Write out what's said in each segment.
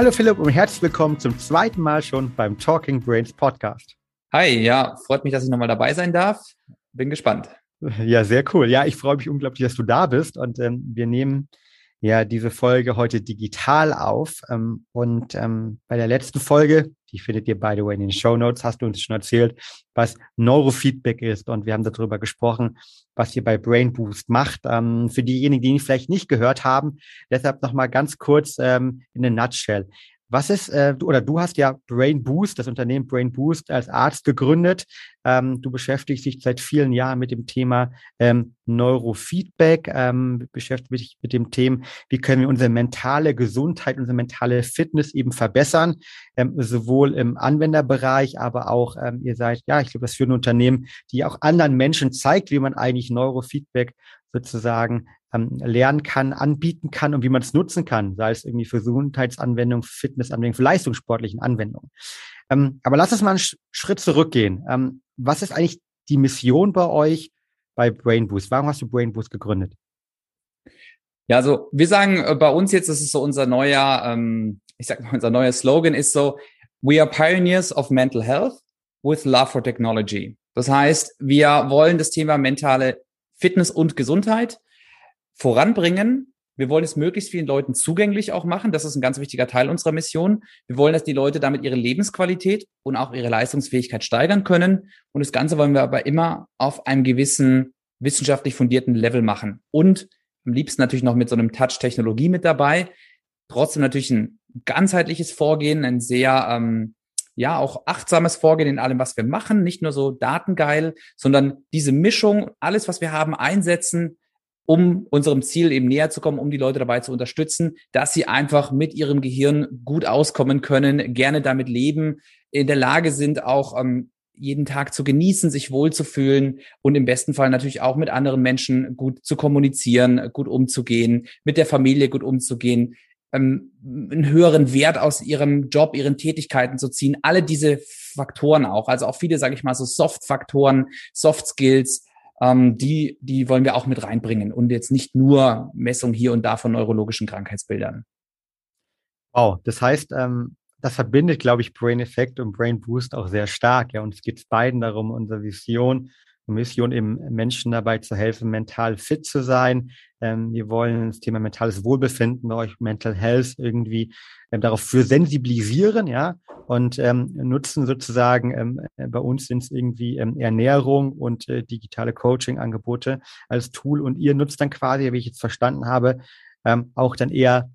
Hallo Philipp und herzlich willkommen zum zweiten Mal schon beim Talking Brains Podcast. Hi, ja, freut mich, dass ich nochmal dabei sein darf. Bin gespannt. Ja, sehr cool. Ja, ich freue mich unglaublich, dass du da bist und ähm, wir nehmen ja diese Folge heute digital auf. Ähm, und ähm, bei der letzten Folge, die findet ihr by the way in den Show Notes, hast du uns schon erzählt, was Neurofeedback ist. Und wir haben darüber gesprochen, was ihr bei Brain Boost macht. Ähm, für diejenigen, die ihn vielleicht nicht gehört haben, deshalb nochmal ganz kurz ähm, in a nutshell. Was ist, äh, du, oder du hast ja Brain Boost, das Unternehmen Brain Boost als Arzt gegründet. Ähm, du beschäftigst dich seit vielen Jahren mit dem Thema ähm, Neurofeedback, ähm, beschäftigst dich mit dem Thema, wie können wir unsere mentale Gesundheit, unsere mentale Fitness eben verbessern, ähm, sowohl im Anwenderbereich, aber auch, ähm, ihr seid, ja, ich glaube, das für ein Unternehmen, die auch anderen Menschen zeigt, wie man eigentlich Neurofeedback sozusagen ähm, lernen kann, anbieten kann und wie man es nutzen kann, sei es irgendwie für Gesundheitsanwendungen, für für leistungssportlichen Anwendungen. Ähm, aber lass uns mal einen Schritt zurückgehen. Ähm, was ist eigentlich die Mission bei euch bei Brain Boost? Warum hast du Brain Boost gegründet? Ja, also wir sagen äh, bei uns jetzt, das ist so unser neuer, ähm, ich sag mal, unser neuer Slogan ist so, we are pioneers of mental health with love for technology. Das heißt, wir wollen das Thema mentale Fitness und Gesundheit voranbringen. Wir wollen es möglichst vielen Leuten zugänglich auch machen. Das ist ein ganz wichtiger Teil unserer Mission. Wir wollen, dass die Leute damit ihre Lebensqualität und auch ihre Leistungsfähigkeit steigern können. Und das Ganze wollen wir aber immer auf einem gewissen wissenschaftlich fundierten Level machen. Und am liebsten natürlich noch mit so einem Touch Technologie mit dabei. Trotzdem natürlich ein ganzheitliches Vorgehen, ein sehr ähm, ja auch achtsames Vorgehen in allem, was wir machen, nicht nur so datengeil, sondern diese Mischung, alles, was wir haben, einsetzen, um unserem Ziel eben näher zu kommen, um die Leute dabei zu unterstützen, dass sie einfach mit ihrem Gehirn gut auskommen können, gerne damit leben, in der Lage sind, auch ähm, jeden Tag zu genießen, sich wohlzufühlen und im besten Fall natürlich auch mit anderen Menschen gut zu kommunizieren, gut umzugehen, mit der Familie gut umzugehen, ähm, einen höheren Wert aus ihrem Job, ihren Tätigkeiten zu ziehen. Alle diese Faktoren auch, also auch viele, sage ich mal, so Soft-Faktoren, Soft-Skills, ähm, die, die wollen wir auch mit reinbringen und jetzt nicht nur Messung hier und da von neurologischen Krankheitsbildern. Wow, das heißt, ähm, das verbindet, glaube ich, Brain Effect und Brain Boost auch sehr stark. Ja, und es geht beiden darum, unsere Vision Mission eben Menschen dabei zu helfen, mental fit zu sein. Ähm, wir wollen das Thema mentales Wohlbefinden bei euch, Mental Health irgendwie ähm, darauf für sensibilisieren, ja, und ähm, nutzen sozusagen, ähm, äh, bei uns sind es irgendwie ähm, Ernährung und äh, digitale Coaching-Angebote als Tool und ihr nutzt dann quasi, wie ich jetzt verstanden habe, ähm, auch dann eher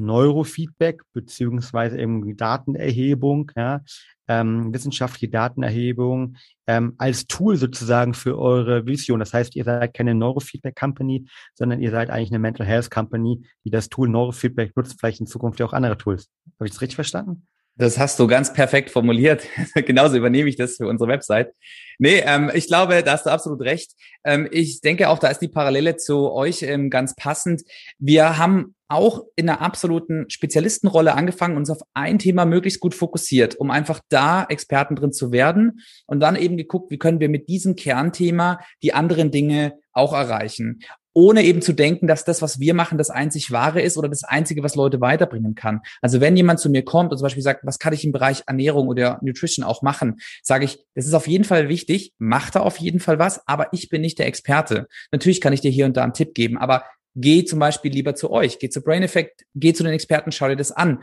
Neurofeedback beziehungsweise irgendwie Datenerhebung, ja, ähm, wissenschaftliche Datenerhebung ähm, als Tool sozusagen für eure Vision. Das heißt, ihr seid keine Neurofeedback Company, sondern ihr seid eigentlich eine Mental Health Company, die das Tool Neurofeedback nutzt, vielleicht in Zukunft ja auch andere Tools. Habe ich das richtig verstanden? Das hast du ganz perfekt formuliert. Genauso übernehme ich das für unsere Website. Nee, ähm, ich glaube, da hast du absolut recht. Ähm, ich denke auch, da ist die Parallele zu euch ähm, ganz passend. Wir haben auch in einer absoluten Spezialistenrolle angefangen, uns auf ein Thema möglichst gut fokussiert, um einfach da Experten drin zu werden und dann eben geguckt, wie können wir mit diesem Kernthema die anderen Dinge auch erreichen ohne eben zu denken, dass das, was wir machen, das einzig wahre ist oder das einzige, was Leute weiterbringen kann. Also wenn jemand zu mir kommt und zum Beispiel sagt, was kann ich im Bereich Ernährung oder Nutrition auch machen, sage ich, das ist auf jeden Fall wichtig, mach da auf jeden Fall was, aber ich bin nicht der Experte. Natürlich kann ich dir hier und da einen Tipp geben, aber geh zum Beispiel lieber zu euch, geh zu Brain Effect, geh zu den Experten, schau dir das an.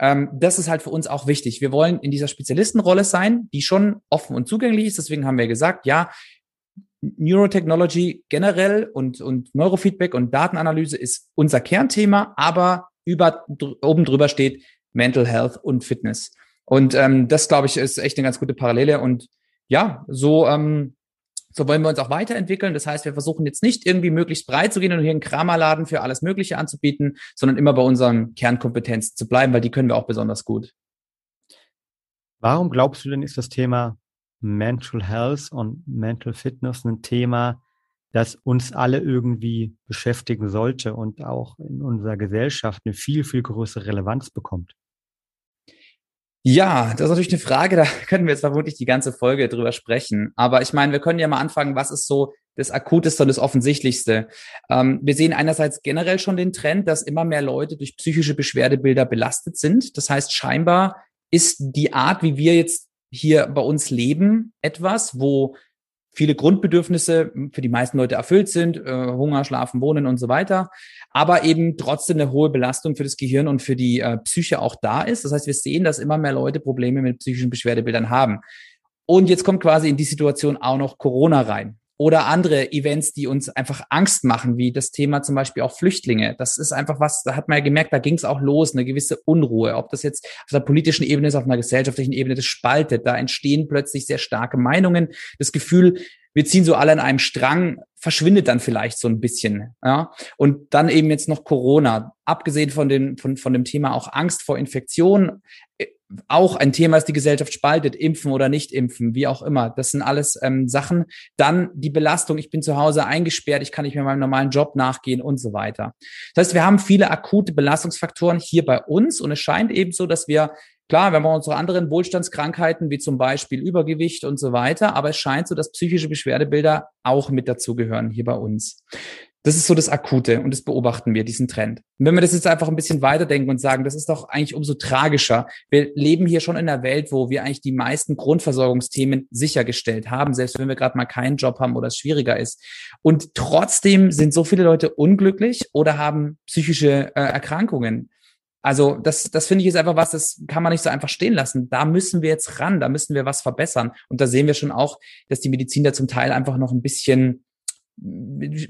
Ähm, das ist halt für uns auch wichtig. Wir wollen in dieser Spezialistenrolle sein, die schon offen und zugänglich ist. Deswegen haben wir gesagt, ja, Neurotechnology generell und, und Neurofeedback und Datenanalyse ist unser Kernthema, aber über, oben drüber steht Mental Health und Fitness. Und ähm, das, glaube ich, ist echt eine ganz gute Parallele. Und ja, so, ähm, so wollen wir uns auch weiterentwickeln. Das heißt, wir versuchen jetzt nicht irgendwie möglichst breit zu gehen und hier einen Kramerladen für alles Mögliche anzubieten, sondern immer bei unseren Kernkompetenzen zu bleiben, weil die können wir auch besonders gut. Warum glaubst du denn, ist das Thema Mental Health und Mental Fitness ein Thema, das uns alle irgendwie beschäftigen sollte und auch in unserer Gesellschaft eine viel, viel größere Relevanz bekommt. Ja, das ist natürlich eine Frage, da können wir jetzt vermutlich die ganze Folge drüber sprechen. Aber ich meine, wir können ja mal anfangen, was ist so das Akuteste und das Offensichtlichste? Ähm, wir sehen einerseits generell schon den Trend, dass immer mehr Leute durch psychische Beschwerdebilder belastet sind. Das heißt, scheinbar ist die Art, wie wir jetzt hier bei uns leben, etwas, wo viele Grundbedürfnisse für die meisten Leute erfüllt sind, äh, Hunger, Schlafen, Wohnen und so weiter, aber eben trotzdem eine hohe Belastung für das Gehirn und für die äh, Psyche auch da ist. Das heißt, wir sehen, dass immer mehr Leute Probleme mit psychischen Beschwerdebildern haben. Und jetzt kommt quasi in die Situation auch noch Corona rein oder andere Events, die uns einfach Angst machen, wie das Thema zum Beispiel auch Flüchtlinge. Das ist einfach was, da hat man ja gemerkt, da ging es auch los, eine gewisse Unruhe. Ob das jetzt auf der politischen Ebene ist, auf einer gesellschaftlichen Ebene, das spaltet. Da entstehen plötzlich sehr starke Meinungen. Das Gefühl, wir ziehen so alle an einem Strang, verschwindet dann vielleicht so ein bisschen. Ja? Und dann eben jetzt noch Corona. Abgesehen von dem, von, von dem Thema auch Angst vor Infektion, auch ein Thema ist, die Gesellschaft spaltet, impfen oder nicht impfen, wie auch immer. Das sind alles ähm, Sachen. Dann die Belastung, ich bin zu Hause eingesperrt, ich kann nicht mehr meinem normalen Job nachgehen und so weiter. Das heißt, wir haben viele akute Belastungsfaktoren hier bei uns und es scheint eben so, dass wir Klar, wir haben auch unsere anderen Wohlstandskrankheiten, wie zum Beispiel Übergewicht und so weiter, aber es scheint so, dass psychische Beschwerdebilder auch mit dazugehören hier bei uns. Das ist so das Akute und das beobachten wir, diesen Trend. Und wenn wir das jetzt einfach ein bisschen weiterdenken und sagen, das ist doch eigentlich umso tragischer. Wir leben hier schon in einer Welt, wo wir eigentlich die meisten Grundversorgungsthemen sichergestellt haben, selbst wenn wir gerade mal keinen Job haben oder es schwieriger ist. Und trotzdem sind so viele Leute unglücklich oder haben psychische äh, Erkrankungen. Also das, das finde ich ist einfach was, das kann man nicht so einfach stehen lassen. Da müssen wir jetzt ran, da müssen wir was verbessern. Und da sehen wir schon auch, dass die Medizin da zum Teil einfach noch ein bisschen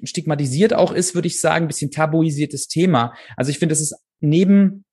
stigmatisiert auch ist, würde ich sagen, ein bisschen tabuisiertes Thema. Also ich finde, das ist neben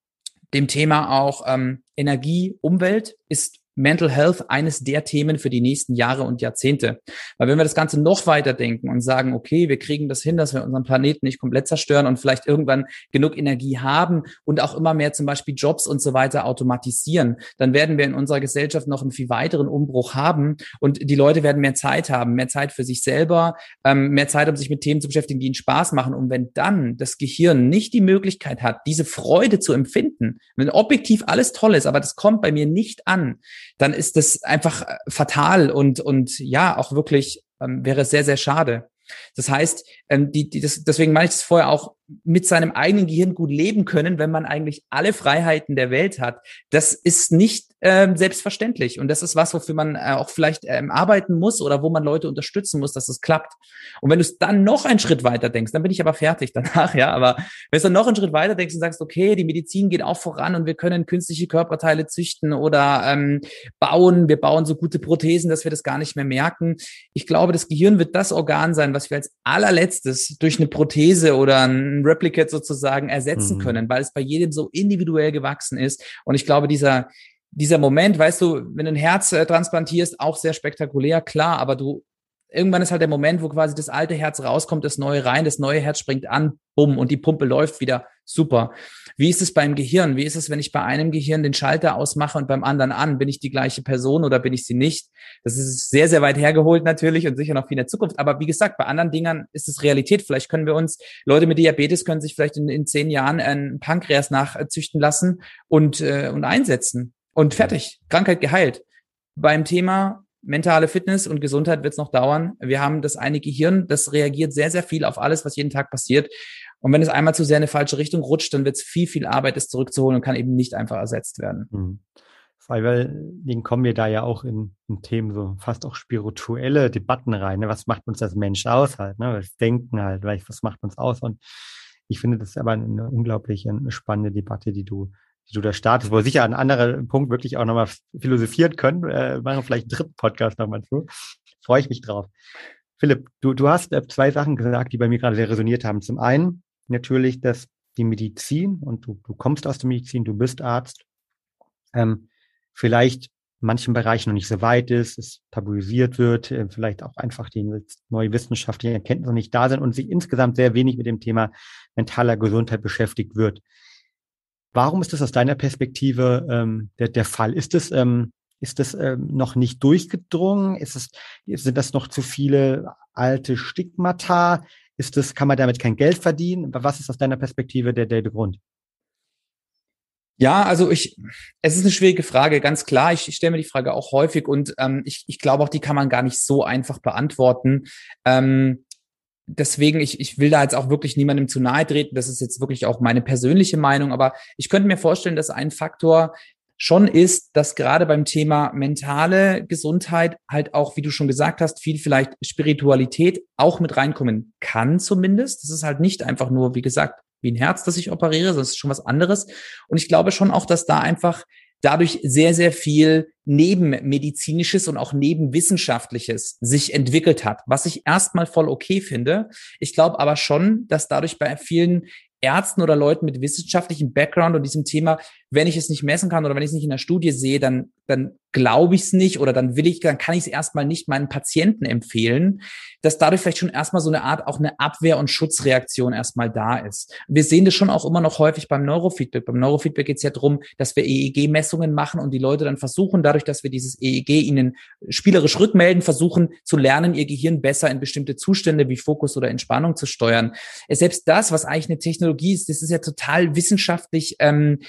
dem Thema auch ähm, Energie, Umwelt ist Mental Health eines der Themen für die nächsten Jahre und Jahrzehnte. Weil wenn wir das Ganze noch weiter denken und sagen, okay, wir kriegen das hin, dass wir unseren Planeten nicht komplett zerstören und vielleicht irgendwann genug Energie haben und auch immer mehr zum Beispiel Jobs und so weiter automatisieren, dann werden wir in unserer Gesellschaft noch einen viel weiteren Umbruch haben und die Leute werden mehr Zeit haben, mehr Zeit für sich selber, ähm, mehr Zeit, um sich mit Themen zu beschäftigen, die ihnen Spaß machen. Und wenn dann das Gehirn nicht die Möglichkeit hat, diese Freude zu empfinden, wenn objektiv alles toll ist, aber das kommt bei mir nicht an, dann ist das einfach äh, fatal und, und ja, auch wirklich ähm, wäre sehr, sehr schade. Das heißt, ähm, die, die, das, deswegen meine ich das vorher auch, mit seinem eigenen Gehirn gut leben können, wenn man eigentlich alle Freiheiten der Welt hat. Das ist nicht ähm, selbstverständlich. Und das ist was, wofür man äh, auch vielleicht ähm, arbeiten muss oder wo man Leute unterstützen muss, dass es klappt. Und wenn du es dann noch einen Schritt weiter denkst, dann bin ich aber fertig danach, ja. Aber wenn du dann noch einen Schritt weiter denkst und sagst, okay, die Medizin geht auch voran und wir können künstliche Körperteile züchten oder ähm, bauen, wir bauen so gute Prothesen, dass wir das gar nicht mehr merken. Ich glaube, das Gehirn wird das Organ sein, was wir als allerletztes durch eine Prothese oder ein Replicate sozusagen ersetzen mhm. können, weil es bei jedem so individuell gewachsen ist. Und ich glaube, dieser, dieser Moment, weißt du, wenn du ein Herz äh, transplantierst, auch sehr spektakulär, klar, aber du irgendwann ist halt der Moment, wo quasi das alte Herz rauskommt, das neue rein, das neue Herz springt an, bumm, und die Pumpe läuft wieder. Super. Wie ist es beim Gehirn? Wie ist es, wenn ich bei einem Gehirn den Schalter ausmache und beim anderen an? Bin ich die gleiche Person oder bin ich sie nicht? Das ist sehr, sehr weit hergeholt natürlich und sicher noch viel in der Zukunft. Aber wie gesagt, bei anderen Dingern ist es Realität. Vielleicht können wir uns, Leute mit Diabetes können sich vielleicht in, in zehn Jahren ein Pankreas nachzüchten lassen und, äh, und einsetzen. Und fertig. Krankheit geheilt. Beim Thema mentale Fitness und Gesundheit wird es noch dauern. Wir haben das eine Gehirn, das reagiert sehr, sehr viel auf alles, was jeden Tag passiert. Und wenn es einmal zu sehr in eine falsche Richtung rutscht, dann wird es viel, viel Arbeit, es zurückzuholen und kann eben nicht einfach ersetzt werden. Mhm. Allem kommen wir da ja auch in, in, Themen so fast auch spirituelle Debatten rein. Ne? Was macht uns als Mensch aus halt? Ne? Das Denken halt, was macht uns aus? Und ich finde, das aber eine unglaublich eine spannende Debatte, die du die du da startest, wo wir sicher an anderen Punkt wirklich auch nochmal philosophieren können. Äh, machen vielleicht einen dritten Podcast nochmal zu. Freue ich mich drauf. Philipp, du, du hast äh, zwei Sachen gesagt, die bei mir gerade sehr resoniert haben. Zum einen natürlich, dass die Medizin, und du, du kommst aus der Medizin, du bist Arzt, ähm, vielleicht in manchen Bereichen noch nicht so weit ist, es tabuisiert wird, äh, vielleicht auch einfach die neue wissenschaftliche Erkenntnisse nicht da sind und sich insgesamt sehr wenig mit dem Thema mentaler Gesundheit beschäftigt wird. Warum ist das aus deiner Perspektive ähm, der, der Fall? Ist es ähm, ist das ähm, noch nicht durchgedrungen? Ist es, sind das noch zu viele alte Stigmata? Ist das, kann man damit kein Geld verdienen? Was ist aus deiner Perspektive der, der, Grund? Ja, also ich, es ist eine schwierige Frage, ganz klar. Ich, ich stelle mir die Frage auch häufig und ähm, ich, ich glaube auch, die kann man gar nicht so einfach beantworten. Ähm, deswegen, ich, ich will da jetzt auch wirklich niemandem zu nahe treten. Das ist jetzt wirklich auch meine persönliche Meinung, aber ich könnte mir vorstellen, dass ein Faktor schon ist, dass gerade beim Thema mentale Gesundheit halt auch, wie du schon gesagt hast, viel vielleicht Spiritualität auch mit reinkommen kann zumindest. Das ist halt nicht einfach nur, wie gesagt, wie ein Herz, das ich operiere, das ist schon was anderes. Und ich glaube schon auch, dass da einfach dadurch sehr, sehr viel nebenmedizinisches und auch nebenwissenschaftliches sich entwickelt hat, was ich erstmal voll okay finde. Ich glaube aber schon, dass dadurch bei vielen Ärzten oder Leuten mit wissenschaftlichem Background und diesem Thema, wenn ich es nicht messen kann oder wenn ich es nicht in der Studie sehe, dann, dann glaube ich es nicht oder dann will ich, dann kann ich es erstmal nicht meinen Patienten empfehlen, dass dadurch vielleicht schon erstmal so eine Art auch eine Abwehr- und Schutzreaktion erstmal da ist. Wir sehen das schon auch immer noch häufig beim Neurofeedback. Beim Neurofeedback geht es ja darum, dass wir EEG-Messungen machen und die Leute dann versuchen, dadurch, dass wir dieses EEG ihnen spielerisch rückmelden, versuchen zu lernen, ihr Gehirn besser in bestimmte Zustände wie Fokus oder Entspannung zu steuern. Selbst das, was eigentlich eine Technologie ist, das ist ja total wissenschaftlich ähm,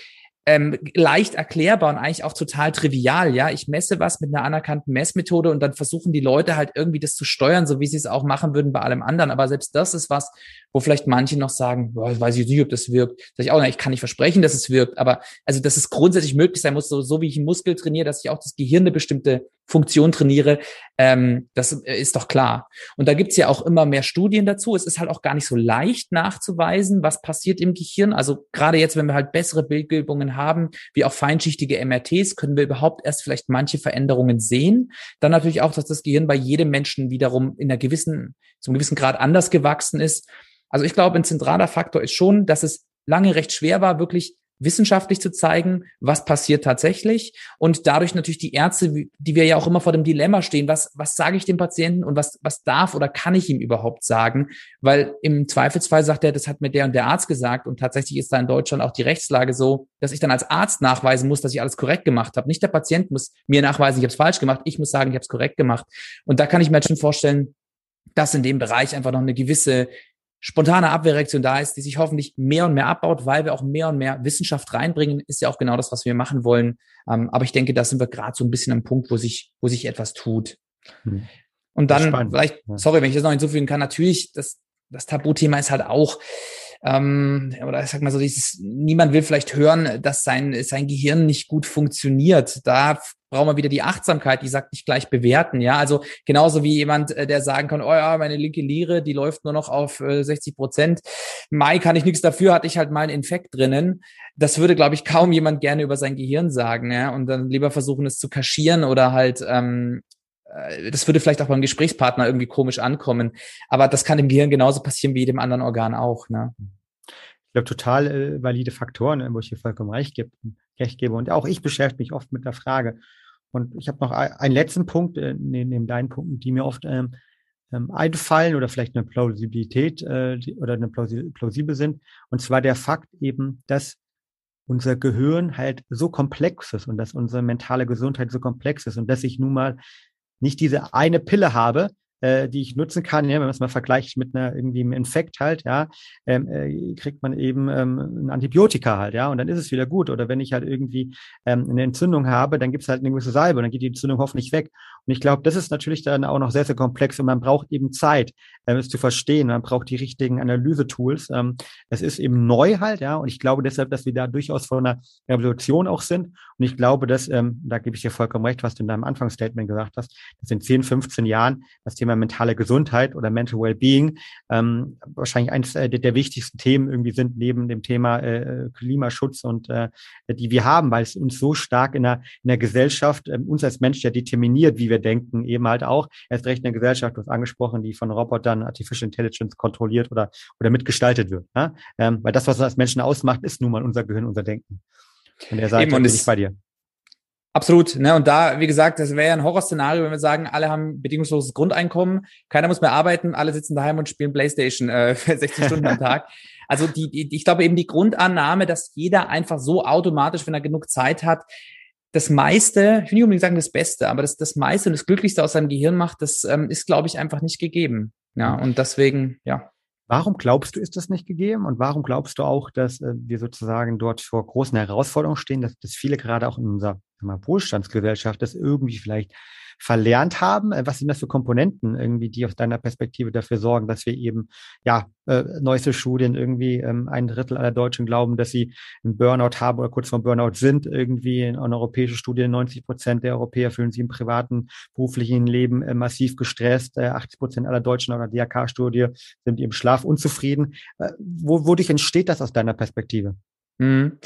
ähm, leicht erklärbar und eigentlich auch total trivial. Ja, ich messe was mit einer anerkannten Messmethode und dann versuchen die Leute halt irgendwie das zu steuern, so wie sie es auch machen würden bei allem anderen. Aber selbst das ist was, wo vielleicht manche noch sagen, boah, weiß ich nicht, ob das wirkt. Sag ich auch, na, ich kann nicht versprechen, dass es wirkt, aber also, dass es grundsätzlich möglich sein muss, so, so wie ich einen Muskel trainiere, dass ich auch das Gehirn eine bestimmte Funktion trainiere, ähm, das ist doch klar. Und da gibt's ja auch immer mehr Studien dazu. Es ist halt auch gar nicht so leicht nachzuweisen, was passiert im Gehirn. Also gerade jetzt, wenn wir halt bessere Bildgebungen haben, wie auch feinschichtige MRTs, können wir überhaupt erst vielleicht manche Veränderungen sehen. Dann natürlich auch, dass das Gehirn bei jedem Menschen wiederum in einer gewissen, zum gewissen Grad anders gewachsen ist. Also ich glaube, ein zentraler Faktor ist schon, dass es lange recht schwer war, wirklich wissenschaftlich zu zeigen, was passiert tatsächlich. Und dadurch natürlich die Ärzte, die wir ja auch immer vor dem Dilemma stehen, was, was sage ich dem Patienten und was, was darf oder kann ich ihm überhaupt sagen, weil im Zweifelsfall sagt er, das hat mir der und der Arzt gesagt. Und tatsächlich ist da in Deutschland auch die Rechtslage so, dass ich dann als Arzt nachweisen muss, dass ich alles korrekt gemacht habe. Nicht der Patient muss mir nachweisen, ich habe es falsch gemacht, ich muss sagen, ich habe es korrekt gemacht. Und da kann ich mir schon vorstellen, dass in dem Bereich einfach noch eine gewisse spontane Abwehrreaktion da ist, die sich hoffentlich mehr und mehr abbaut, weil wir auch mehr und mehr Wissenschaft reinbringen, ist ja auch genau das, was wir machen wollen. Ähm, aber ich denke, da sind wir gerade so ein bisschen am Punkt, wo sich, wo sich etwas tut. Hm. Und dann vielleicht, sorry, wenn ich das noch hinzufügen kann, natürlich, das, das Tabuthema ist halt auch, ähm, oder ich sag mal so, dieses, niemand will vielleicht hören, dass sein, sein Gehirn nicht gut funktioniert. Da brauchen wir wieder die Achtsamkeit, die sagt nicht gleich bewerten, ja. Also genauso wie jemand, äh, der sagen kann, oh ja, meine linke Lire, die läuft nur noch auf äh, 60 Prozent. Mai kann ich nichts dafür, hatte ich halt mal einen Infekt drinnen. Das würde, glaube ich, kaum jemand gerne über sein Gehirn sagen, ja. Und dann lieber versuchen, es zu kaschieren oder halt ähm, äh, das würde vielleicht auch beim Gesprächspartner irgendwie komisch ankommen. Aber das kann im Gehirn genauso passieren wie jedem anderen Organ auch. Ne? Ich glaube, total äh, valide Faktoren, wo ich hier vollkommen recht, gebe, recht gebe. Und auch ich beschäftige mich oft mit der Frage. Und ich habe noch einen letzten Punkt, äh, neben deinen Punkten, die mir oft ähm, ähm, einfallen oder vielleicht eine Plausibilität äh, oder eine plausi plausibel sind. Und zwar der Fakt eben, dass unser Gehirn halt so komplex ist und dass unsere mentale Gesundheit so komplex ist und dass ich nun mal nicht diese eine Pille habe, äh, die ich nutzen kann, ja, wenn man es mal vergleicht mit einer irgendwie einem Infekt halt, ja, ähm, äh, kriegt man eben ähm, ein Antibiotika halt, ja, und dann ist es wieder gut. Oder wenn ich halt irgendwie ähm, eine Entzündung habe, dann gibt es halt eine gewisse Salbe und dann geht die Entzündung hoffentlich weg. Und ich glaube, das ist natürlich dann auch noch sehr, sehr komplex und man braucht eben Zeit, ähm, es zu verstehen. Man braucht die richtigen Analysetools. Ähm, es ist eben neu halt, ja, und ich glaube deshalb, dass wir da durchaus vor einer Revolution auch sind. Und ich glaube, dass, ähm, da gebe ich dir vollkommen recht, was du in deinem Anfangsstatement gesagt hast, dass in 10, 15 Jahren das Thema Thema mentale Gesundheit oder Mental Wellbeing ähm, wahrscheinlich eines äh, der, der, wichtigsten Themen irgendwie sind neben dem Thema äh, Klimaschutz und äh, die wir haben, weil es uns so stark in der, in der Gesellschaft, äh, uns als Mensch ja determiniert, wie wir denken, eben halt auch. Erst recht in der Gesellschaft, du hast angesprochen, die von Robotern Artificial Intelligence kontrolliert oder, oder mitgestaltet wird. Ja? Ähm, weil das, was uns als Menschen ausmacht, ist nun mal unser Gehirn, unser Denken. Von der Seite bin ich bei dir. Absolut. Ne? Und da, wie gesagt, das wäre ja ein Horrorszenario, wenn wir sagen, alle haben bedingungsloses Grundeinkommen, keiner muss mehr arbeiten, alle sitzen daheim und spielen Playstation äh, für 60 Stunden am Tag. Also die, die, ich glaube eben die Grundannahme, dass jeder einfach so automatisch, wenn er genug Zeit hat, das meiste, ich will nicht unbedingt sagen das Beste, aber das, das meiste und das Glücklichste aus seinem Gehirn macht, das ähm, ist, glaube ich, einfach nicht gegeben. Ja, und deswegen, ja. Warum glaubst du, ist das nicht gegeben? Und warum glaubst du auch, dass äh, wir sozusagen dort vor großen Herausforderungen stehen, dass, dass viele gerade auch in unserer Wohlstandsgesellschaft das irgendwie vielleicht verlernt haben? Äh, was sind das für Komponenten irgendwie, die aus deiner Perspektive dafür sorgen, dass wir eben, ja, äh, neueste Studien irgendwie ähm, ein Drittel aller Deutschen glauben, dass sie einen Burnout haben oder kurz vor Burnout sind. Irgendwie in einer europäischen Studie 90 Prozent der Europäer fühlen sich im privaten, beruflichen Leben äh, massiv gestresst. Äh, 80 Prozent aller Deutschen oder DRK-Studie sind im Schlaf unzufrieden. Äh, wo, wodurch entsteht das aus deiner Perspektive? Mhm.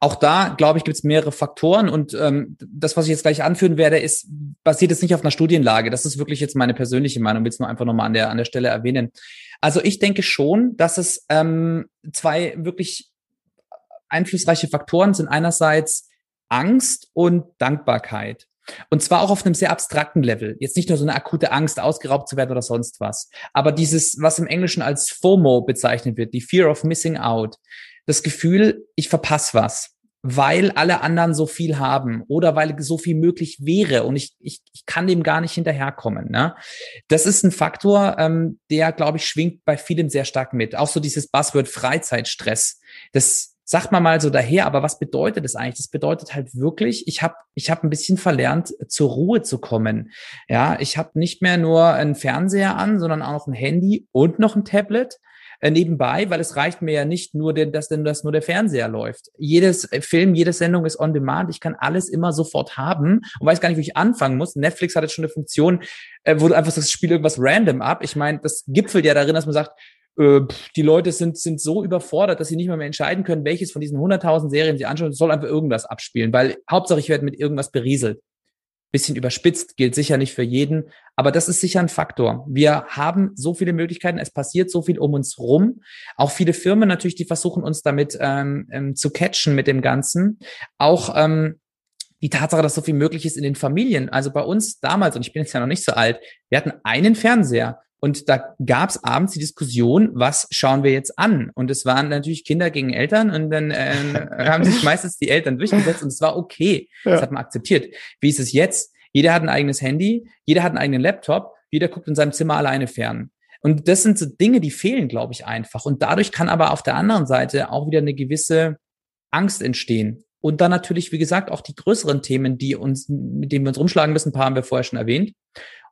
Auch da, glaube ich, gibt es mehrere Faktoren und ähm, das, was ich jetzt gleich anführen werde, ist basiert jetzt nicht auf einer Studienlage. Das ist wirklich jetzt meine persönliche Meinung. Will es nur einfach nochmal an der an der Stelle erwähnen. Also ich denke schon, dass es ähm, zwei wirklich einflussreiche Faktoren sind. Einerseits Angst und Dankbarkeit. Und zwar auch auf einem sehr abstrakten Level. Jetzt nicht nur so eine akute Angst, ausgeraubt zu werden oder sonst was. Aber dieses, was im Englischen als FOMO bezeichnet wird, die Fear of Missing Out das Gefühl, ich verpasse was, weil alle anderen so viel haben oder weil so viel möglich wäre und ich, ich, ich kann dem gar nicht hinterherkommen. Ne? Das ist ein Faktor, ähm, der, glaube ich, schwingt bei vielen sehr stark mit. Auch so dieses Buzzword Freizeitstress. Das sagt man mal so daher, aber was bedeutet das eigentlich? Das bedeutet halt wirklich, ich habe ich hab ein bisschen verlernt, zur Ruhe zu kommen. Ja, ich habe nicht mehr nur einen Fernseher an, sondern auch noch ein Handy und noch ein Tablet nebenbei, weil es reicht mir ja nicht nur, dass denn das nur der Fernseher läuft. Jedes äh, Film, jede Sendung ist on demand. Ich kann alles immer sofort haben und weiß gar nicht, wie ich anfangen muss. Netflix hat jetzt schon eine Funktion, äh, wo du einfach das Spiel irgendwas random ab. Ich meine, das gipfelt ja darin, dass man sagt, äh, die Leute sind, sind so überfordert, dass sie nicht mehr, mehr entscheiden können, welches von diesen 100.000 Serien sie anschauen. Es soll einfach irgendwas abspielen, weil Hauptsache ich werde mit irgendwas berieselt bisschen überspitzt, gilt sicher nicht für jeden, aber das ist sicher ein Faktor. Wir haben so viele Möglichkeiten, es passiert so viel um uns rum. Auch viele Firmen natürlich, die versuchen uns damit ähm, ähm, zu catchen mit dem Ganzen. Auch ähm, die Tatsache, dass so viel möglich ist in den Familien. Also bei uns damals, und ich bin jetzt ja noch nicht so alt, wir hatten einen Fernseher. Und da gab es abends die Diskussion, was schauen wir jetzt an? Und es waren natürlich Kinder gegen Eltern und dann äh, haben sich meistens die Eltern durchgesetzt und es war okay. Ja. Das hat man akzeptiert. Wie ist es jetzt? Jeder hat ein eigenes Handy, jeder hat einen eigenen Laptop, jeder guckt in seinem Zimmer alleine fern. Und das sind so Dinge, die fehlen, glaube ich, einfach. Und dadurch kann aber auf der anderen Seite auch wieder eine gewisse Angst entstehen. Und dann natürlich, wie gesagt, auch die größeren Themen, die uns, mit denen wir uns rumschlagen müssen, ein paar haben wir vorher schon erwähnt.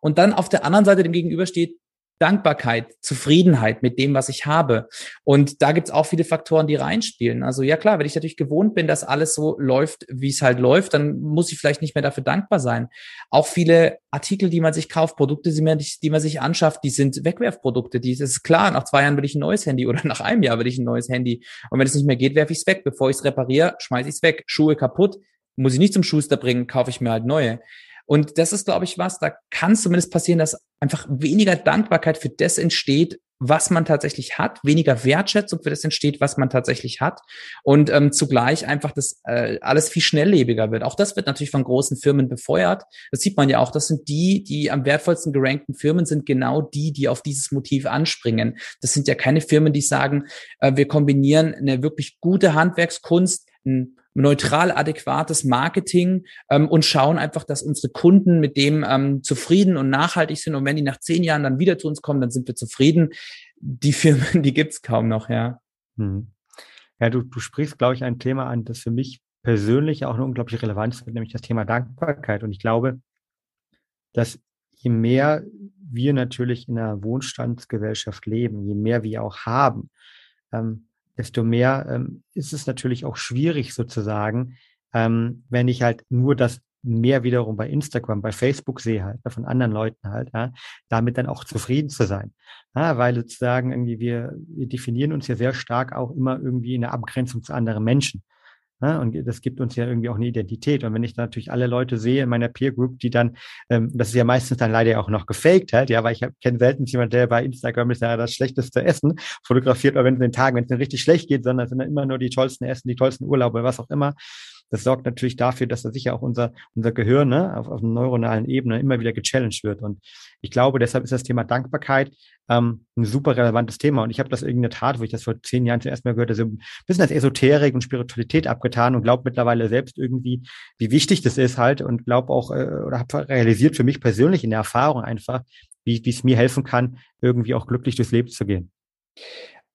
Und dann auf der anderen Seite dem gegenüber steht Dankbarkeit, Zufriedenheit mit dem, was ich habe. Und da gibt's auch viele Faktoren, die reinspielen. Also ja klar, wenn ich natürlich gewohnt bin, dass alles so läuft, wie es halt läuft, dann muss ich vielleicht nicht mehr dafür dankbar sein. Auch viele Artikel, die man sich kauft, Produkte, die man, die man sich anschafft, die sind Wegwerfprodukte. Die, das ist klar, nach zwei Jahren will ich ein neues Handy oder nach einem Jahr will ich ein neues Handy. Und wenn es nicht mehr geht, werfe ich es weg. Bevor ich es repariere, schmeiße ich es weg. Schuhe kaputt, muss ich nicht zum Schuster bringen, kaufe ich mir halt neue. Und das ist, glaube ich, was, da kann es zumindest passieren, dass einfach weniger Dankbarkeit für das entsteht, was man tatsächlich hat, weniger Wertschätzung für das entsteht, was man tatsächlich hat und ähm, zugleich einfach das äh, alles viel schnelllebiger wird. Auch das wird natürlich von großen Firmen befeuert. Das sieht man ja auch. Das sind die, die am wertvollsten gerankten Firmen sind genau die, die auf dieses Motiv anspringen. Das sind ja keine Firmen, die sagen, äh, wir kombinieren eine wirklich gute Handwerkskunst, ein neutral adäquates Marketing ähm, und schauen einfach, dass unsere Kunden mit dem ähm, zufrieden und nachhaltig sind. Und wenn die nach zehn Jahren dann wieder zu uns kommen, dann sind wir zufrieden. Die Firmen, die gibt's kaum noch, ja. Hm. Ja, du, du sprichst, glaube ich, ein Thema an, das für mich persönlich auch eine unglaubliche Relevanz hat, nämlich das Thema Dankbarkeit. Und ich glaube, dass je mehr wir natürlich in einer Wohnstandsgesellschaft leben, je mehr wir auch haben, ähm, desto mehr ähm, ist es natürlich auch schwierig sozusagen, ähm, wenn ich halt nur das mehr wiederum bei Instagram, bei Facebook sehe halt, von anderen Leuten halt, ja, damit dann auch zufrieden zu sein. Ja, weil sozusagen irgendwie wir, wir definieren uns ja sehr stark auch immer irgendwie in der Abgrenzung zu anderen Menschen. Ja, und das gibt uns ja irgendwie auch eine Identität. Und wenn ich da natürlich alle Leute sehe in meiner Peer Group, die dann, ähm, das ist ja meistens dann leider auch noch gefaked halt, ja, weil ich kenne selten jemand, der bei Instagram ist ja das schlechteste Essen fotografiert, aber wenn es den Tagen, wenn es dann richtig schlecht geht, sondern es sind dann immer nur die tollsten Essen, die tollsten Urlaube, was auch immer. Das sorgt natürlich dafür, dass da sicher auch unser, unser Gehirn ne, auf, auf einer neuronalen Ebene immer wieder gechallenged wird. Und ich glaube, deshalb ist das Thema Dankbarkeit ähm, ein super relevantes Thema. Und ich habe das in der Tat, wo ich das vor zehn Jahren zuerst mal gehört habe, so ein bisschen als Esoterik und Spiritualität abgetan und glaube mittlerweile selbst irgendwie, wie wichtig das ist halt und glaube auch äh, oder habe realisiert für mich persönlich in der Erfahrung einfach, wie es mir helfen kann, irgendwie auch glücklich durchs Leben zu gehen.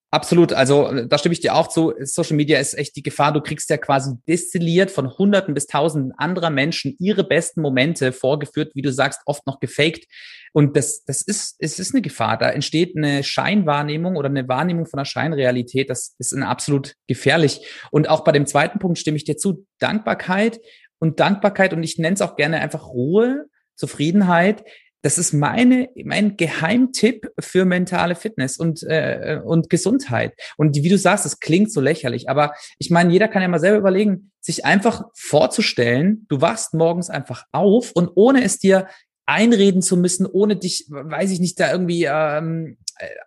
Absolut, also da stimme ich dir auch zu. Social Media ist echt die Gefahr. Du kriegst ja quasi destilliert von Hunderten bis Tausenden anderer Menschen ihre besten Momente vorgeführt, wie du sagst, oft noch gefaked. Und das, das ist, es ist eine Gefahr. Da entsteht eine Scheinwahrnehmung oder eine Wahrnehmung von einer Scheinrealität. Das ist absolut gefährlich. Und auch bei dem zweiten Punkt stimme ich dir zu. Dankbarkeit und Dankbarkeit und ich nenne es auch gerne einfach Ruhe, Zufriedenheit das ist meine, mein Geheimtipp für mentale Fitness und, äh, und Gesundheit. Und wie du sagst, es klingt so lächerlich, aber ich meine, jeder kann ja mal selber überlegen, sich einfach vorzustellen, du wachst morgens einfach auf und ohne es dir einreden zu müssen, ohne dich, weiß ich nicht, da irgendwie ähm,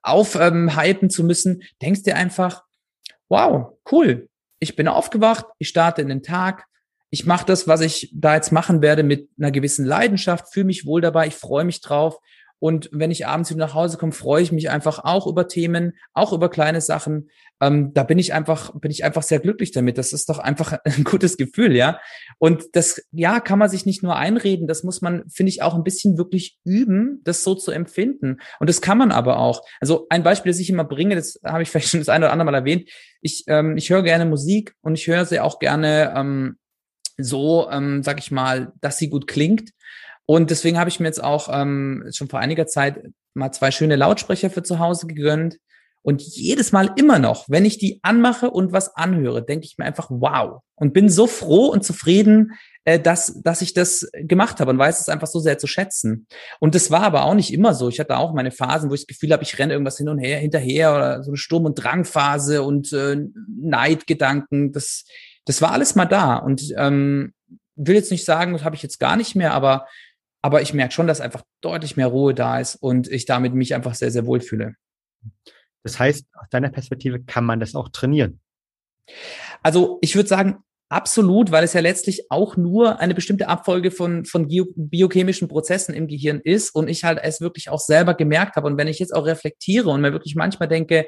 aufhypen ähm, zu müssen, denkst dir einfach, wow, cool, ich bin aufgewacht, ich starte in den Tag, ich mache das, was ich da jetzt machen werde, mit einer gewissen Leidenschaft, fühle mich wohl dabei, ich freue mich drauf. Und wenn ich abends wieder nach Hause komme, freue ich mich einfach auch über Themen, auch über kleine Sachen. Ähm, da bin ich einfach, bin ich einfach sehr glücklich damit. Das ist doch einfach ein gutes Gefühl, ja. Und das, ja, kann man sich nicht nur einreden. Das muss man, finde ich, auch ein bisschen wirklich üben, das so zu empfinden. Und das kann man aber auch. Also ein Beispiel, das ich immer bringe, das habe ich vielleicht schon das eine oder andere Mal erwähnt. Ich, ähm, ich höre gerne Musik und ich höre sie auch gerne ähm, so, ähm, sag ich mal, dass sie gut klingt. Und deswegen habe ich mir jetzt auch ähm, schon vor einiger Zeit mal zwei schöne Lautsprecher für zu Hause gegönnt. Und jedes Mal immer noch, wenn ich die anmache und was anhöre, denke ich mir einfach, wow. Und bin so froh und zufrieden, äh, dass, dass ich das gemacht habe und weiß es einfach so sehr zu schätzen. Und das war aber auch nicht immer so. Ich hatte auch meine Phasen, wo ich das Gefühl habe, ich renne irgendwas hin und her, hinterher oder so eine Sturm- und Drangphase und äh, Neidgedanken. Das, das war alles mal da. Und ähm, will jetzt nicht sagen, das habe ich jetzt gar nicht mehr, aber, aber ich merke schon, dass einfach deutlich mehr Ruhe da ist und ich damit mich einfach sehr, sehr wohl fühle. Das heißt, aus deiner Perspektive kann man das auch trainieren. Also ich würde sagen, absolut, weil es ja letztlich auch nur eine bestimmte Abfolge von, von biochemischen Prozessen im Gehirn ist und ich halt es wirklich auch selber gemerkt habe. Und wenn ich jetzt auch reflektiere und mir wirklich manchmal denke,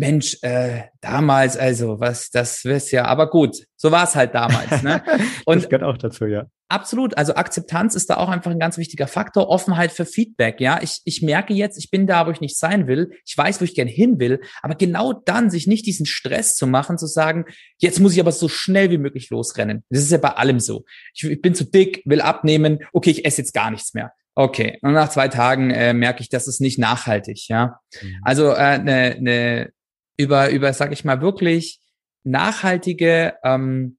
Mensch, äh, damals, also was, das wirst ja, aber gut, so war es halt damals. Ne? Und das gehört auch dazu, ja. Absolut, also Akzeptanz ist da auch einfach ein ganz wichtiger Faktor, Offenheit für Feedback, ja. Ich, ich merke jetzt, ich bin da, wo ich nicht sein will, ich weiß, wo ich gern hin will, aber genau dann sich nicht diesen Stress zu machen, zu sagen, jetzt muss ich aber so schnell wie möglich losrennen. Das ist ja bei allem so. Ich, ich bin zu dick, will abnehmen, okay, ich esse jetzt gar nichts mehr. Okay, und nach zwei Tagen äh, merke ich, das ist nicht nachhaltig, ja. Mhm. Also äh, ne, ne über, über, sag ich mal, wirklich nachhaltige ähm,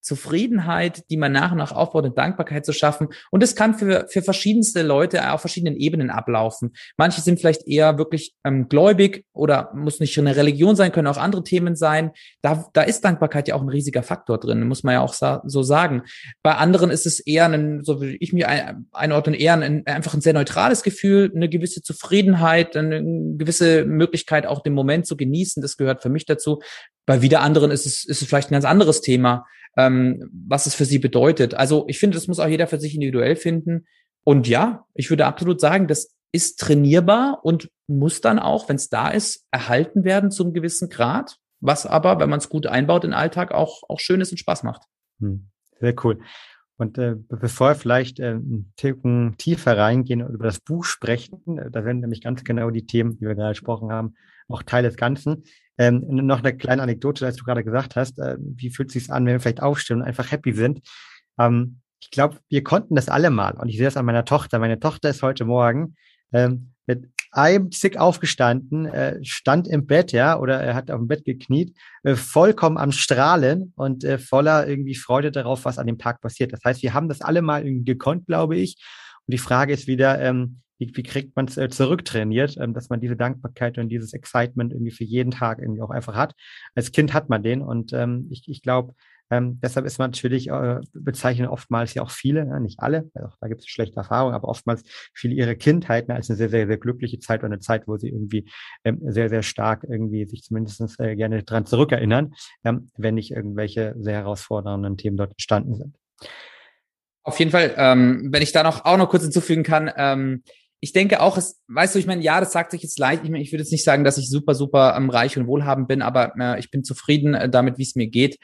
Zufriedenheit, die man nach und nach aufbaut und Dankbarkeit zu schaffen. Und das kann für, für verschiedenste Leute auf verschiedenen Ebenen ablaufen. Manche sind vielleicht eher wirklich ähm, gläubig oder muss nicht eine Religion sein, können auch andere Themen sein. Da, da ist Dankbarkeit ja auch ein riesiger Faktor drin, muss man ja auch so sagen. Bei anderen ist es eher ein, so würde ich mir ein, einordnen, eher ein, einfach ein sehr neutrales Gefühl, eine gewisse Zufriedenheit, eine gewisse Möglichkeit auch den Moment zu genießen. Das gehört für mich dazu. Bei wieder anderen ist es, ist es vielleicht ein ganz anderes Thema ähm, was es für sie bedeutet. Also ich finde, das muss auch jeder für sich individuell finden. Und ja, ich würde absolut sagen, das ist trainierbar und muss dann auch, wenn es da ist, erhalten werden zu einem gewissen Grad, was aber, wenn man es gut einbaut in den Alltag, auch, auch schön ist und Spaß macht. Hm, sehr cool. Und äh, bevor wir vielleicht äh, einen Ticken tiefer reingehen und über das Buch sprechen, äh, da werden nämlich ganz genau die Themen, die wir gerade gesprochen haben, auch Teil des Ganzen. Ähm, noch eine kleine Anekdote, als du gerade gesagt hast, äh, wie fühlt es sich an, wenn wir vielleicht aufstehen und einfach happy sind? Ähm, ich glaube, wir konnten das alle mal. Und ich sehe das an meiner Tochter. Meine Tochter ist heute Morgen ähm, mit einem Zick aufgestanden, äh, stand im Bett, ja, oder er hat auf dem Bett gekniet, äh, vollkommen am Strahlen und äh, voller irgendwie Freude darauf, was an dem Tag passiert. Das heißt, wir haben das alle mal gekonnt, glaube ich. Und die Frage ist wieder, ähm, wie, wie kriegt man es äh, zurücktrainiert, ähm, dass man diese Dankbarkeit und dieses Excitement irgendwie für jeden Tag irgendwie auch einfach hat. Als Kind hat man den und ähm, ich, ich glaube, ähm, deshalb ist man natürlich, äh, bezeichnen oftmals ja auch viele, ne, nicht alle, also da gibt es schlechte Erfahrungen, aber oftmals viele ihre Kindheit ne, als eine sehr, sehr, sehr glückliche Zeit und eine Zeit, wo sie irgendwie ähm, sehr, sehr stark irgendwie sich zumindest äh, gerne dran zurückerinnern, ähm, wenn nicht irgendwelche sehr herausfordernden Themen dort entstanden sind. Auf jeden Fall, ähm, wenn ich da noch auch noch kurz hinzufügen kann, ähm, ich denke auch, es, weißt du, ich meine, ja, das sagt sich jetzt leicht. Ich, meine, ich würde jetzt nicht sagen, dass ich super, super ähm, reich und wohlhabend bin, aber äh, ich bin zufrieden äh, damit, wie es mir geht.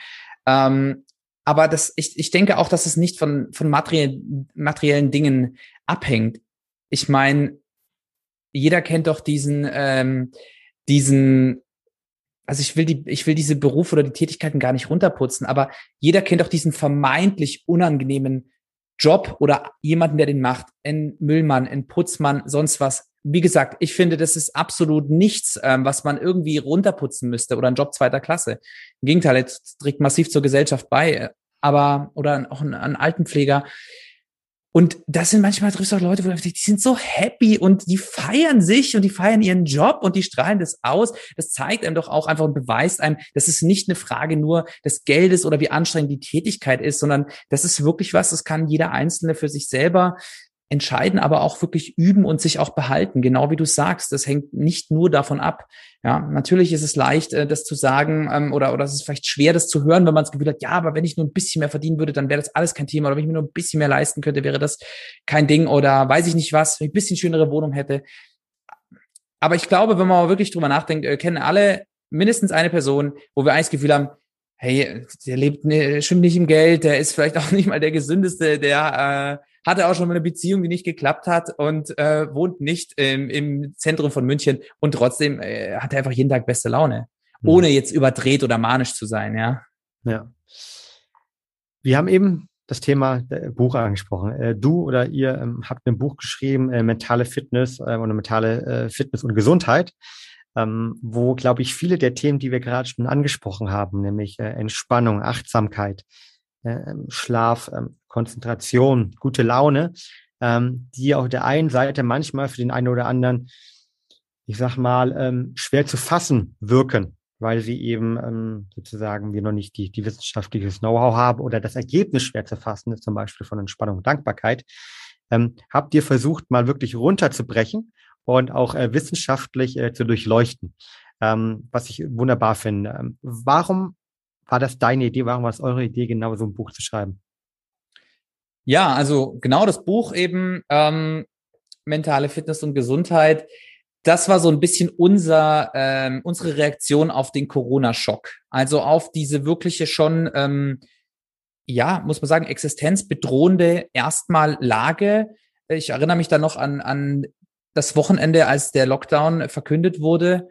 Ähm, aber das, ich, ich denke auch, dass es nicht von, von materiellen, materiellen Dingen abhängt. Ich meine, jeder kennt doch diesen, ähm, diesen, also ich will die, ich will diese Berufe oder die Tätigkeiten gar nicht runterputzen, aber jeder kennt auch diesen vermeintlich unangenehmen Job oder jemanden, der den macht, ein Müllmann, ein Putzmann, sonst was. Wie gesagt, ich finde, das ist absolut nichts, ähm, was man irgendwie runterputzen müsste oder ein Job zweiter Klasse. Im Gegenteil, es trägt massiv zur Gesellschaft bei. Aber, oder auch ein, ein Altenpfleger, und das sind manchmal triffst du auch Leute, die sind so happy und die feiern sich und die feiern ihren Job und die strahlen das aus. Das zeigt einem doch auch einfach und beweist einem, dass es nicht eine Frage nur des Geldes oder wie anstrengend die Tätigkeit ist, sondern das ist wirklich was, das kann jeder Einzelne für sich selber entscheiden, aber auch wirklich üben und sich auch behalten. Genau wie du sagst, das hängt nicht nur davon ab. Ja, natürlich ist es leicht, äh, das zu sagen, ähm, oder, oder es ist vielleicht schwer, das zu hören, wenn man das Gefühl hat, ja, aber wenn ich nur ein bisschen mehr verdienen würde, dann wäre das alles kein Thema. Oder wenn ich mir nur ein bisschen mehr leisten könnte, wäre das kein Ding. Oder weiß ich nicht was, wenn ich ein bisschen schönere Wohnung hätte. Aber ich glaube, wenn man wirklich drüber nachdenkt, äh, kennen alle mindestens eine Person, wo wir eigentlich Gefühl haben, hey, der lebt ne, stimmt nicht im Geld, der ist vielleicht auch nicht mal der gesündeste, der äh, hatte auch schon mal eine Beziehung, die nicht geklappt hat und äh, wohnt nicht im, im Zentrum von München und trotzdem äh, hat er einfach jeden Tag beste Laune, mhm. ohne jetzt überdreht oder manisch zu sein, ja. Ja. Wir haben eben das Thema Buch angesprochen. Äh, du oder ihr ähm, habt ein Buch geschrieben, äh, mentale Fitness äh, oder mentale äh, Fitness und Gesundheit, ähm, wo, glaube ich, viele der Themen, die wir gerade schon angesprochen haben, nämlich äh, Entspannung, Achtsamkeit, äh, Schlaf, ähm, Konzentration, gute Laune, ähm, die auf der einen Seite manchmal für den einen oder anderen, ich sag mal, ähm, schwer zu fassen wirken, weil sie eben ähm, sozusagen wir noch nicht die, die wissenschaftliches Know-how haben oder das Ergebnis schwer zu fassen ist, zum Beispiel von Entspannung und Dankbarkeit. Ähm, habt ihr versucht, mal wirklich runterzubrechen und auch äh, wissenschaftlich äh, zu durchleuchten, ähm, was ich wunderbar finde. Ähm, warum war das deine Idee? Warum war es eure Idee, genau so ein Buch zu schreiben? Ja, also genau das Buch eben, ähm, mentale Fitness und Gesundheit. Das war so ein bisschen unser, ähm, unsere Reaktion auf den Corona-Schock. Also auf diese wirkliche schon, ähm, ja, muss man sagen, existenzbedrohende erstmal Lage. Ich erinnere mich da noch an, an das Wochenende, als der Lockdown verkündet wurde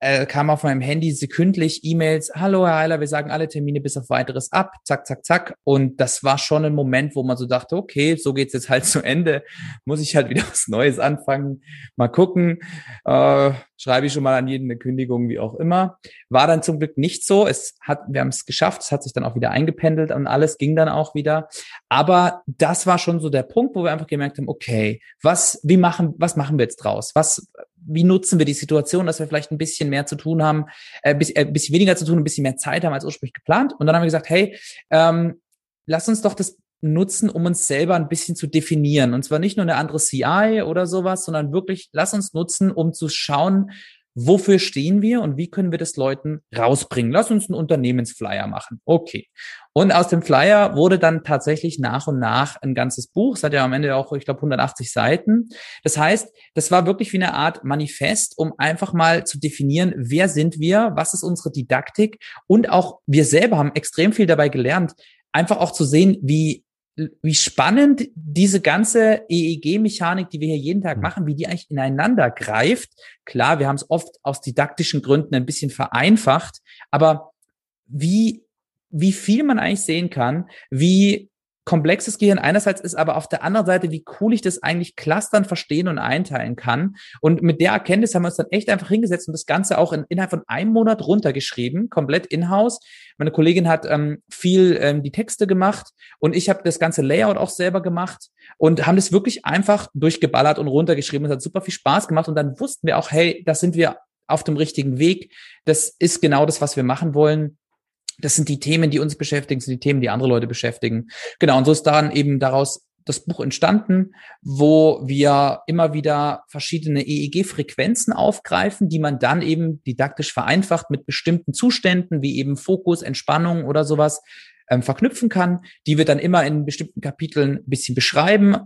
äh, kam auf meinem Handy sekündlich E-Mails, hallo Herr Heiler, wir sagen alle Termine bis auf weiteres ab, zack, zack, zack. Und das war schon ein Moment, wo man so dachte, okay, so geht's jetzt halt zu Ende, muss ich halt wieder was Neues anfangen, mal gucken, äh, schreibe ich schon mal an jeden eine Kündigung, wie auch immer. War dann zum Glück nicht so. Es hat, wir haben es geschafft, es hat sich dann auch wieder eingependelt und alles ging dann auch wieder. Aber das war schon so der Punkt, wo wir einfach gemerkt haben, okay, was, wie machen, was machen wir jetzt draus? Was, wie nutzen wir die Situation, dass wir vielleicht ein bisschen mehr zu tun haben, äh, bisschen, äh, bisschen weniger zu tun, ein bisschen mehr Zeit haben als ursprünglich geplant. Und dann haben wir gesagt, hey, ähm, lass uns doch das nutzen, um uns selber ein bisschen zu definieren. Und zwar nicht nur eine andere CI oder sowas, sondern wirklich, lass uns nutzen, um zu schauen, Wofür stehen wir und wie können wir das Leuten rausbringen? Lass uns einen Unternehmensflyer machen. Okay. Und aus dem Flyer wurde dann tatsächlich nach und nach ein ganzes Buch. Es hat ja am Ende auch, ich glaube, 180 Seiten. Das heißt, das war wirklich wie eine Art Manifest, um einfach mal zu definieren, wer sind wir, was ist unsere Didaktik und auch wir selber haben extrem viel dabei gelernt, einfach auch zu sehen, wie wie spannend diese ganze EEG-Mechanik, die wir hier jeden Tag hm. machen, wie die eigentlich ineinander greift. Klar, wir haben es oft aus didaktischen Gründen ein bisschen vereinfacht, aber wie, wie viel man eigentlich sehen kann, wie komplexes Gehirn einerseits ist, aber auf der anderen Seite, wie cool ich das eigentlich clustern, verstehen und einteilen kann. Und mit der Erkenntnis haben wir uns dann echt einfach hingesetzt und das Ganze auch in, innerhalb von einem Monat runtergeschrieben, komplett in-house. Meine Kollegin hat ähm, viel ähm, die Texte gemacht und ich habe das ganze Layout auch selber gemacht und haben das wirklich einfach durchgeballert und runtergeschrieben. Es hat super viel Spaß gemacht und dann wussten wir auch, hey, da sind wir auf dem richtigen Weg. Das ist genau das, was wir machen wollen. Das sind die Themen, die uns beschäftigen, sind die Themen, die andere Leute beschäftigen. Genau, und so ist dann eben daraus das Buch entstanden, wo wir immer wieder verschiedene EEG-Frequenzen aufgreifen, die man dann eben didaktisch vereinfacht mit bestimmten Zuständen wie eben Fokus, Entspannung oder sowas ähm, verknüpfen kann, die wir dann immer in bestimmten Kapiteln ein bisschen beschreiben,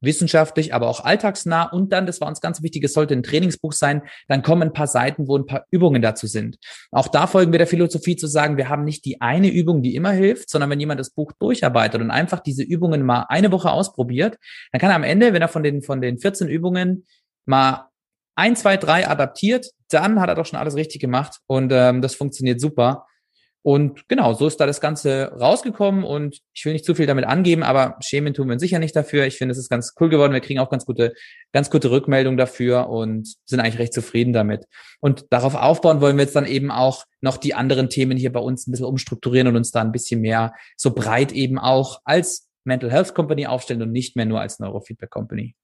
wissenschaftlich, aber auch alltagsnah. Und dann, das war uns ganz wichtig, es sollte ein Trainingsbuch sein, dann kommen ein paar Seiten, wo ein paar Übungen dazu sind. Auch da folgen wir der Philosophie zu sagen, wir haben nicht die eine Übung, die immer hilft, sondern wenn jemand das Buch durcharbeitet und einfach diese Übungen mal eine Woche ausprobiert, dann kann er am Ende, wenn er von den, von den 14 Übungen mal ein, zwei, drei adaptiert, dann hat er doch schon alles richtig gemacht und ähm, das funktioniert super. Und genau, so ist da das Ganze rausgekommen und ich will nicht zu viel damit angeben, aber schämen tun wir uns sicher nicht dafür. Ich finde, es ist ganz cool geworden. Wir kriegen auch ganz gute, ganz gute Rückmeldung dafür und sind eigentlich recht zufrieden damit. Und darauf aufbauen wollen wir jetzt dann eben auch noch die anderen Themen hier bei uns ein bisschen umstrukturieren und uns da ein bisschen mehr so breit eben auch als Mental Health Company aufstellen und nicht mehr nur als Neurofeedback Company.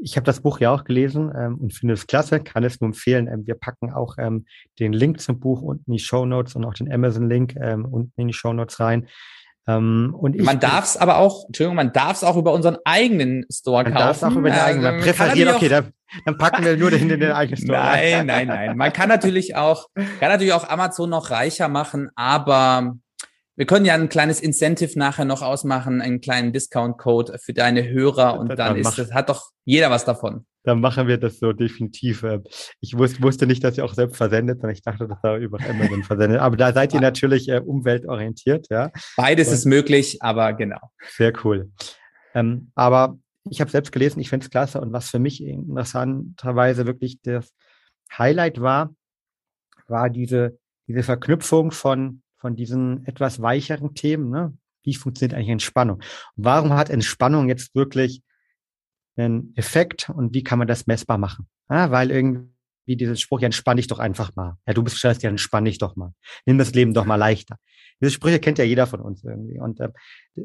Ich habe das Buch ja auch gelesen ähm, und finde es klasse, kann es nur empfehlen. Ähm, wir packen auch ähm, den Link zum Buch unten in die Show Notes und auch den Amazon-Link ähm, unten in die Show Notes rein. Ähm, und ich, man darf es aber auch, Entschuldigung, man darf es auch über unseren eigenen Store man kaufen. Man darf es auch über den eigenen. Man präferiert, okay, dann, dann packen wir nur den, den eigenen Store. Nein, nein, nein. Man kann natürlich auch, kann natürlich auch Amazon noch reicher machen, aber wir können ja ein kleines Incentive nachher noch ausmachen, einen kleinen Discount-Code für deine Hörer und dann, dann ist das, hat doch jeder was davon. Dann machen wir das so definitiv. Ähm, ich wusste nicht, dass ihr auch selbst versendet, sondern ich dachte, dass da über Amazon versendet. Aber da seid ihr natürlich äh, umweltorientiert, ja. Beides und, ist möglich, aber genau. Sehr cool. Ähm, aber ich habe selbst gelesen, ich finde es klasse und was für mich interessanterweise wirklich das Highlight war, war diese, diese Verknüpfung von von diesen etwas weicheren Themen. Ne? Wie funktioniert eigentlich Entspannung? warum hat Entspannung jetzt wirklich einen Effekt und wie kann man das messbar machen? Ja, weil irgendwie dieses Spruch, ja, entspann dich doch einfach mal. Ja, du bist gestresst, ja, entspann dich doch mal. Nimm das Leben doch mal leichter. Diese Sprüche kennt ja jeder von uns irgendwie. Und äh,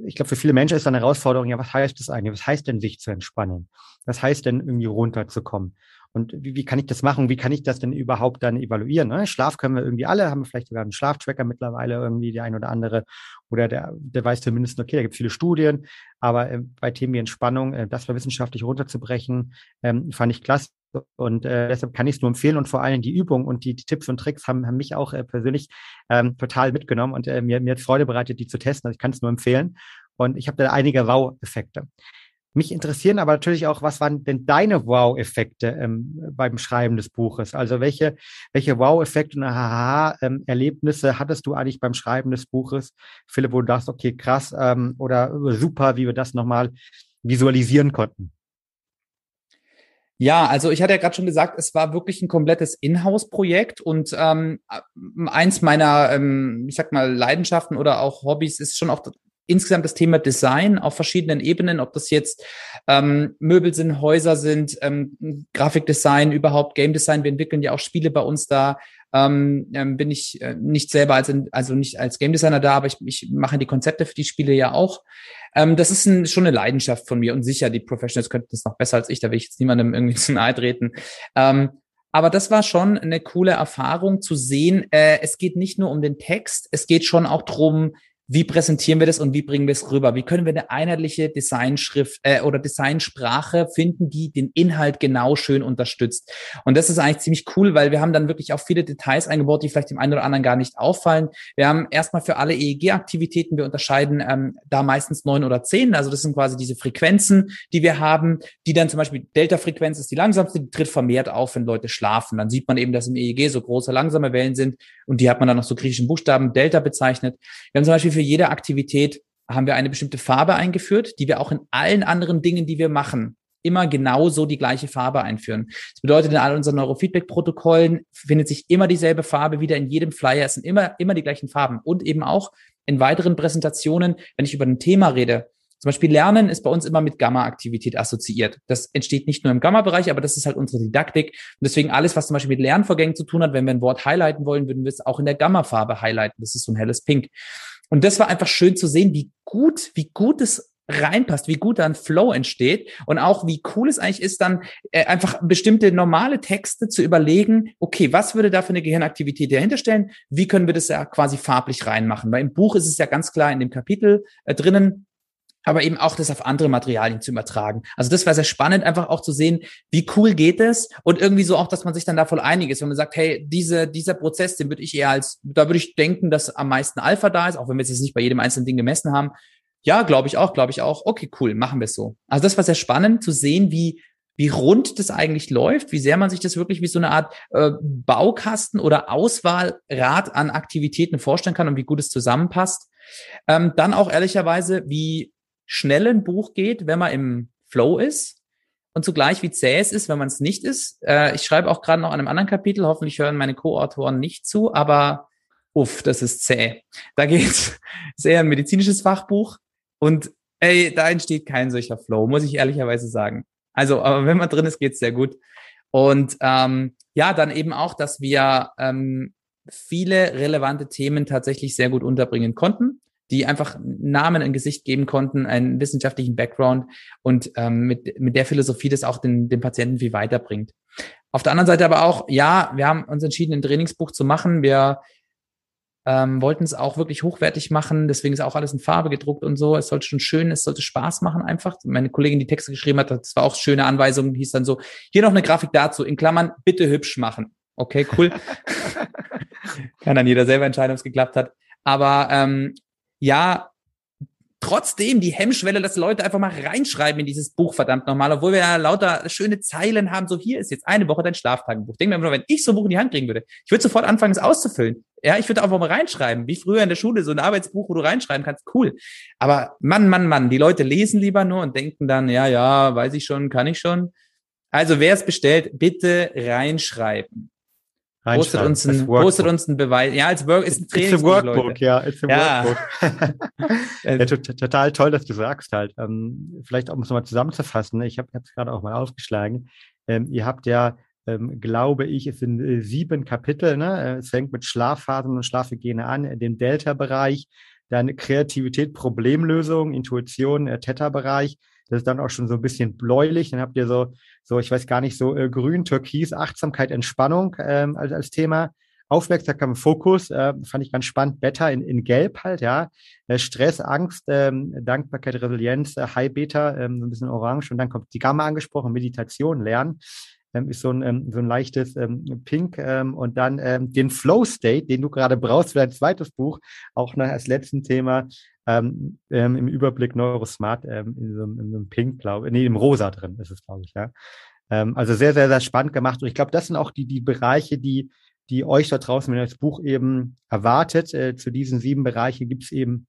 ich glaube, für viele Menschen ist eine Herausforderung, ja, was heißt das eigentlich? Was heißt denn, sich zu entspannen? Was heißt denn, irgendwie runterzukommen? Und wie, wie kann ich das machen? Wie kann ich das denn überhaupt dann evaluieren? Ne? Schlaf können wir irgendwie alle, haben wir vielleicht sogar einen Schlaftracker mittlerweile irgendwie, der ein oder andere. Oder der, der weiß zumindest, okay, da gibt es viele Studien. Aber äh, bei Themen wie Entspannung, äh, das mal wissenschaftlich runterzubrechen, ähm, fand ich klasse. Und äh, deshalb kann ich es nur empfehlen und vor allem die Übung und die, die Tipps und Tricks haben, haben mich auch äh, persönlich ähm, total mitgenommen und äh, mir, mir hat Freude bereitet, die zu testen. Also ich kann es nur empfehlen. Und ich habe da einige Wow-Effekte. Mich interessieren aber natürlich auch, was waren denn deine Wow-Effekte ähm, beim Schreiben des Buches? Also welche, welche Wow-Effekte und Aha-Erlebnisse ähm, hattest du eigentlich beim Schreiben des Buches, Philipp, wo du dachtest, okay, krass ähm, oder super, wie wir das nochmal visualisieren konnten? Ja, also ich hatte ja gerade schon gesagt, es war wirklich ein komplettes Inhouse-Projekt und ähm, eins meiner, ähm, ich sag mal, Leidenschaften oder auch Hobbys ist schon auch insgesamt das Thema Design auf verschiedenen Ebenen, ob das jetzt ähm, Möbel sind, Häuser sind, ähm, Grafikdesign, überhaupt Game Design. Wir entwickeln ja auch Spiele bei uns da. Ähm, ähm, bin ich äh, nicht selber als also nicht als Game Designer da, aber ich, ich mache die Konzepte für die Spiele ja auch. Ähm, das ist ein, schon eine Leidenschaft von mir und sicher die Professionals könnten das noch besser als ich. Da will ich jetzt niemandem irgendwie zu nahe treten. Ähm, aber das war schon eine coole Erfahrung zu sehen. Äh, es geht nicht nur um den Text, es geht schon auch drum, wie präsentieren wir das und wie bringen wir es rüber? Wie können wir eine einheitliche Designschrift äh, oder Designsprache finden, die den Inhalt genau schön unterstützt? Und das ist eigentlich ziemlich cool, weil wir haben dann wirklich auch viele Details eingebaut, die vielleicht dem einen oder anderen gar nicht auffallen. Wir haben erstmal für alle EEG-Aktivitäten, wir unterscheiden ähm, da meistens neun oder zehn. Also das sind quasi diese Frequenzen, die wir haben, die dann zum Beispiel Delta-Frequenz ist die langsamste, die tritt vermehrt auf, wenn Leute schlafen. Dann sieht man eben, dass im EEG so große, langsame Wellen sind und die hat man dann noch so griechischen Buchstaben Delta bezeichnet. Wir haben zum Beispiel für jede Aktivität haben wir eine bestimmte Farbe eingeführt, die wir auch in allen anderen Dingen, die wir machen, immer genauso die gleiche Farbe einführen. Das bedeutet, in all unseren Neurofeedback-Protokollen findet sich immer dieselbe Farbe wieder in jedem Flyer. Es sind immer, immer die gleichen Farben. Und eben auch in weiteren Präsentationen, wenn ich über ein Thema rede. Zum Beispiel Lernen ist bei uns immer mit Gamma-Aktivität assoziiert. Das entsteht nicht nur im Gamma-Bereich, aber das ist halt unsere Didaktik. Und deswegen alles, was zum Beispiel mit Lernvorgängen zu tun hat, wenn wir ein Wort highlighten wollen, würden wir es auch in der Gamma-Farbe highlighten. Das ist so ein helles Pink. Und das war einfach schön zu sehen, wie gut, wie gut es reinpasst, wie gut da ein Flow entsteht und auch wie cool es eigentlich ist, dann äh, einfach bestimmte normale Texte zu überlegen, okay, was würde da für eine Gehirnaktivität dahinter stellen? Wie können wir das ja quasi farblich reinmachen? Weil im Buch ist es ja ganz klar in dem Kapitel äh, drinnen, aber eben auch das auf andere Materialien zu übertragen. Also das war sehr spannend, einfach auch zu sehen, wie cool geht es und irgendwie so auch, dass man sich dann da voll einig ist, wenn man sagt, hey, diese, dieser Prozess, den würde ich eher als, da würde ich denken, dass am meisten Alpha da ist, auch wenn wir es nicht bei jedem einzelnen Ding gemessen haben. Ja, glaube ich auch, glaube ich auch. Okay, cool, machen wir es so. Also das war sehr spannend zu sehen, wie wie rund das eigentlich läuft, wie sehr man sich das wirklich wie so eine Art äh, Baukasten oder Auswahlrad an Aktivitäten vorstellen kann und wie gut es zusammenpasst. Ähm, dann auch ehrlicherweise, wie schnell ein Buch geht, wenn man im Flow ist. und zugleich wie zäh es ist, wenn man es nicht ist. Äh, ich schreibe auch gerade noch an einem anderen Kapitel, hoffentlich hören meine Co-Autoren nicht zu, aber uff, das ist zäh. Da geht es eher ein medizinisches Fachbuch und ey, da entsteht kein solcher Flow, muss ich ehrlicherweise sagen. Also, aber wenn man drin ist, geht's sehr gut. Und ähm, ja, dann eben auch, dass wir ähm, viele relevante Themen tatsächlich sehr gut unterbringen konnten die einfach Namen, ein Gesicht geben konnten, einen wissenschaftlichen Background und ähm, mit, mit der Philosophie das auch den, den Patienten viel weiterbringt. Auf der anderen Seite aber auch, ja, wir haben uns entschieden, ein Trainingsbuch zu machen. Wir ähm, wollten es auch wirklich hochwertig machen, deswegen ist auch alles in Farbe gedruckt und so. Es sollte schon schön, es sollte Spaß machen einfach. Meine Kollegin, die Texte geschrieben hat, das war auch schöne Anweisung, hieß dann so, hier noch eine Grafik dazu, in Klammern, bitte hübsch machen. Okay, cool. Kann dann jeder selber entscheiden, ob es geklappt hat. Aber ähm, ja, trotzdem die Hemmschwelle, dass Leute einfach mal reinschreiben in dieses Buch, verdammt nochmal, obwohl wir ja lauter schöne Zeilen haben, so hier ist jetzt eine Woche dein Schlaftagebuch. Denk mir nur, wenn ich so ein Buch in die Hand kriegen würde, ich würde sofort anfangen, es auszufüllen. Ja, ich würde einfach mal reinschreiben, wie früher in der Schule, so ein Arbeitsbuch, wo du reinschreiben kannst, cool. Aber Mann, Mann, Mann, die Leute lesen lieber nur und denken dann, ja, ja, weiß ich schon, kann ich schon. Also wer es bestellt, bitte reinschreiben. Postet uns, ein, postet uns ein Beweis. Ja, als Work ist ein Training. It's a Workbook, Leute. ja, it's a ja. Workbook. ja, total toll, dass du sagst halt. Ähm, vielleicht um es nochmal zusammenzufassen, ich habe es gerade auch mal aufgeschlagen. Ähm, ihr habt ja, ähm, glaube ich, es sind äh, sieben Kapitel. Ne? Äh, es fängt mit Schlafphasen und Schlafhygiene an, in dem Delta-Bereich, dann Kreativität, Problemlösung, Intuition, äh, Theta-Bereich. Das ist dann auch schon so ein bisschen bläulich. Dann habt ihr so, so ich weiß gar nicht, so äh, grün, türkis, Achtsamkeit, Entspannung ähm, als, als Thema. Aufmerksamkeit, Fokus, äh, fand ich ganz spannend. Beta in, in Gelb halt, ja. Äh, Stress, Angst, ähm, Dankbarkeit, Resilienz, äh, High Beta, ähm, so ein bisschen orange. Und dann kommt die Gamma angesprochen, Meditation, Lernen. Ähm, ist so ein, ähm, so ein leichtes ähm, Pink. Und dann den Flow State, den du gerade brauchst für dein zweites Buch, auch noch als letzten Thema, ähm, im Überblick Neurosmart ähm, in, so, in so einem Pink, glaube ich, nee, im Rosa drin ist es, glaube ich, ja. Ähm, also sehr, sehr, sehr spannend gemacht. Und ich glaube, das sind auch die, die Bereiche, die, die euch da draußen, wenn ihr das Buch eben erwartet, äh, zu diesen sieben Bereichen gibt es eben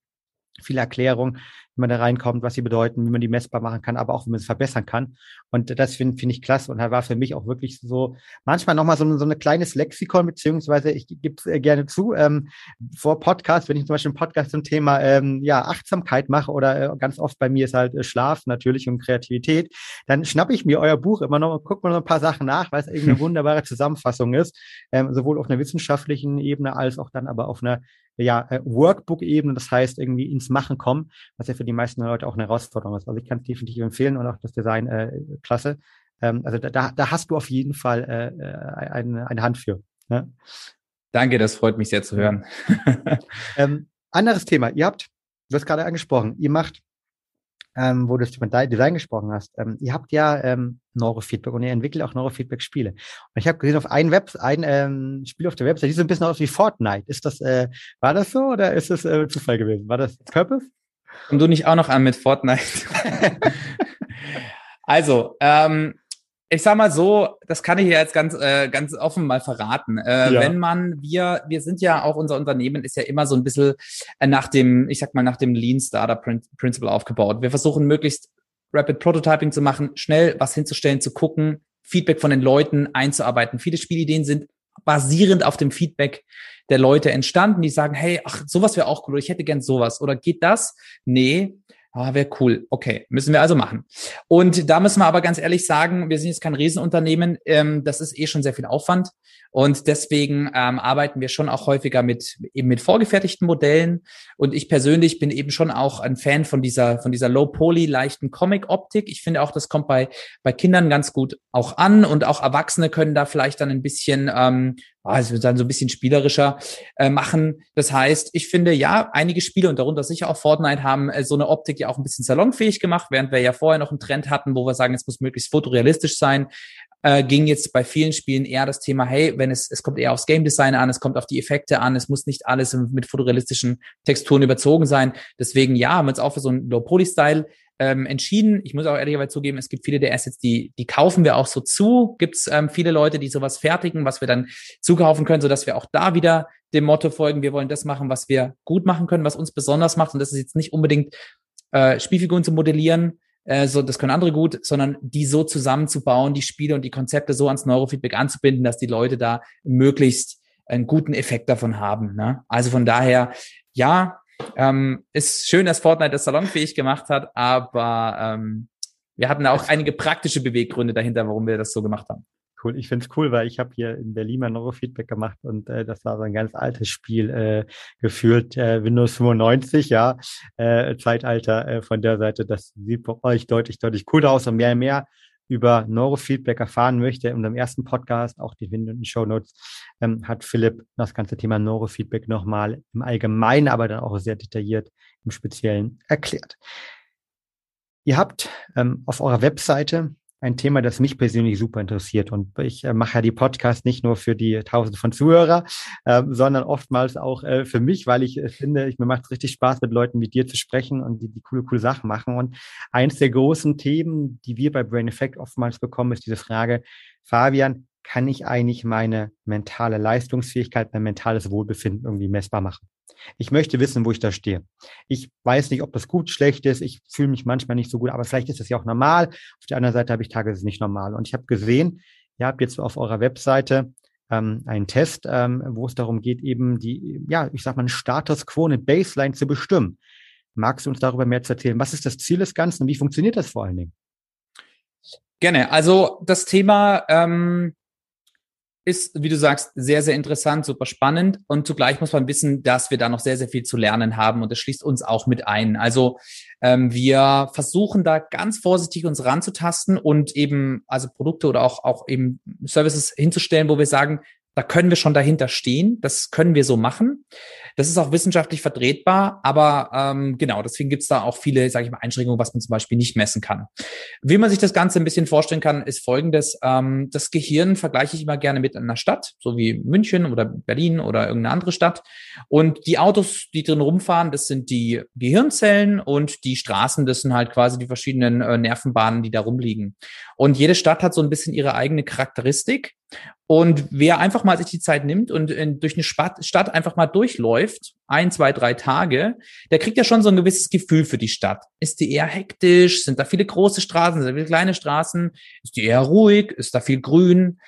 viele Erklärungen, wie man da reinkommt, was sie bedeuten, wie man die messbar machen kann, aber auch wie man es verbessern kann. Und das finde find ich klasse und da war für mich auch wirklich so manchmal nochmal so, so ein kleines Lexikon, beziehungsweise ich gebe es äh, gerne zu, ähm, vor Podcast, wenn ich zum Beispiel einen Podcast zum Thema ähm, ja, Achtsamkeit mache oder äh, ganz oft bei mir ist halt äh, Schlaf natürlich und Kreativität, dann schnappe ich mir euer Buch immer noch, gucke mal noch ein paar Sachen nach, weil es irgendwie eine wunderbare Zusammenfassung ist, ähm, sowohl auf einer wissenschaftlichen Ebene als auch dann aber auf einer ja, äh, Workbook-Ebene, das heißt irgendwie ins Machen kommen, was ja für die meisten Leute auch eine Herausforderung ist. Also ich kann es definitiv empfehlen und auch das Design äh, klasse. Ähm, also da, da hast du auf jeden Fall äh, äh eine, eine Hand für. Ne? Danke, das freut mich sehr zu hören. ähm, anderes Thema. Ihr habt, du hast gerade angesprochen, ihr macht ähm, wo du über Design gesprochen hast. Ähm, ihr habt ja ähm, Neurofeedback und ihr entwickelt auch Neurofeedback-Spiele. Und ich habe gesehen, auf ein Web, ein ähm, Spiel auf der Website, die so ein bisschen aus wie Fortnite. Ist das, äh, war das so oder ist das äh, Zufall gewesen? War das Purpose? Und du nicht auch noch an mit Fortnite? also, ähm, ich sag mal so, das kann ich jetzt ganz, äh, ganz offen mal verraten. Äh, ja. Wenn man, wir, wir sind ja auch, unser Unternehmen ist ja immer so ein bisschen äh, nach dem, ich sag mal, nach dem Lean Startup Principle aufgebaut. Wir versuchen möglichst Rapid Prototyping zu machen, schnell was hinzustellen, zu gucken, Feedback von den Leuten einzuarbeiten. Viele Spielideen sind basierend auf dem Feedback der Leute entstanden, die sagen, hey, ach, sowas wäre auch cool, ich hätte gern sowas, oder geht das? Nee, Ah, wäre cool. Okay, müssen wir also machen. Und da müssen wir aber ganz ehrlich sagen, wir sind jetzt kein Riesenunternehmen. Ähm, das ist eh schon sehr viel Aufwand. Und deswegen ähm, arbeiten wir schon auch häufiger mit eben mit vorgefertigten Modellen. Und ich persönlich bin eben schon auch ein Fan von dieser von dieser Low Poly leichten Comic Optik. Ich finde auch, das kommt bei bei Kindern ganz gut auch an und auch Erwachsene können da vielleicht dann ein bisschen ähm, also dann so ein bisschen spielerischer äh, machen. Das heißt, ich finde, ja, einige Spiele und darunter sicher auch Fortnite haben äh, so eine Optik ja auch ein bisschen salonfähig gemacht, während wir ja vorher noch einen Trend hatten, wo wir sagen, es muss möglichst fotorealistisch sein. Äh, ging jetzt bei vielen Spielen eher das Thema, hey, wenn es, es kommt eher aufs Game Design an, es kommt auf die Effekte an, es muss nicht alles mit fotorealistischen Texturen überzogen sein. Deswegen ja, haben wir uns auch für so einen Low-Poly-Style ähm, entschieden. Ich muss auch ehrlicherweise zugeben, es gibt viele der Assets, die, die kaufen wir auch so zu. Gibt es ähm, viele Leute, die sowas fertigen, was wir dann zukaufen können, sodass wir auch da wieder dem Motto folgen, wir wollen das machen, was wir gut machen können, was uns besonders macht. Und das ist jetzt nicht unbedingt äh, Spielfiguren zu modellieren, äh, so, das können andere gut, sondern die so zusammenzubauen, die Spiele und die Konzepte so ans Neurofeedback anzubinden, dass die Leute da möglichst einen guten Effekt davon haben. Ne? Also von daher, ja, ähm, ist schön, dass Fortnite das salonfähig gemacht hat, aber ähm, wir hatten auch einige praktische Beweggründe dahinter, warum wir das so gemacht haben cool. Ich finde es cool, weil ich habe hier in Berlin mal Neurofeedback gemacht und äh, das war so ein ganz altes Spiel äh, gefühlt, äh, Windows 95, ja, äh, Zeitalter äh, von der Seite. Das sieht bei euch deutlich, deutlich cooler aus und mehr und mehr über Neurofeedback erfahren möchte, in unserem ersten Podcast, auch die Wind- und Show Notes, ähm, hat Philipp das ganze Thema Neurofeedback nochmal im Allgemeinen, aber dann auch sehr detailliert im Speziellen erklärt. Ihr habt ähm, auf eurer Webseite ein Thema, das mich persönlich super interessiert. Und ich äh, mache ja die Podcast nicht nur für die Tausende von Zuhörer, äh, sondern oftmals auch äh, für mich, weil ich äh, finde, ich, mir macht es richtig Spaß, mit Leuten wie dir zu sprechen und die, die coole, coole Sachen machen. Und eins der großen Themen, die wir bei Brain Effect oftmals bekommen, ist diese Frage, Fabian, kann ich eigentlich meine mentale Leistungsfähigkeit, mein mentales Wohlbefinden irgendwie messbar machen? Ich möchte wissen, wo ich da stehe. Ich weiß nicht, ob das gut, schlecht ist. Ich fühle mich manchmal nicht so gut, aber vielleicht ist das ja auch normal. Auf der anderen Seite habe ich Tage, das ist nicht normal. Und ich habe gesehen, ihr habt jetzt auf eurer Webseite ähm, einen Test, ähm, wo es darum geht, eben die, ja, ich sag mal, einen Status quo, eine Baseline zu bestimmen. Magst du uns darüber mehr zu erzählen? Was ist das Ziel des Ganzen und wie funktioniert das vor allen Dingen? Gerne. Also das Thema ähm, ist, wie du sagst, sehr, sehr interessant, super spannend. Und zugleich muss man wissen, dass wir da noch sehr, sehr viel zu lernen haben. Und das schließt uns auch mit ein. Also ähm, wir versuchen da ganz vorsichtig uns ranzutasten und eben also Produkte oder auch, auch eben Services hinzustellen, wo wir sagen, da können wir schon dahinter stehen. Das können wir so machen. Das ist auch wissenschaftlich vertretbar, aber ähm, genau, deswegen gibt es da auch viele, sage ich mal, Einschränkungen, was man zum Beispiel nicht messen kann. Wie man sich das Ganze ein bisschen vorstellen kann, ist folgendes. Ähm, das Gehirn vergleiche ich immer gerne mit einer Stadt, so wie München oder Berlin oder irgendeine andere Stadt. Und die Autos, die drin rumfahren, das sind die Gehirnzellen und die Straßen, das sind halt quasi die verschiedenen äh, Nervenbahnen, die da rumliegen. Und jede Stadt hat so ein bisschen ihre eigene Charakteristik. Und wer einfach mal sich die Zeit nimmt und in, durch eine Stadt einfach mal durchläuft, ein, zwei, drei Tage, der kriegt ja schon so ein gewisses Gefühl für die Stadt. Ist die eher hektisch? Sind da viele große Straßen? Sind da viele kleine Straßen? Ist die eher ruhig? Ist da viel Grün?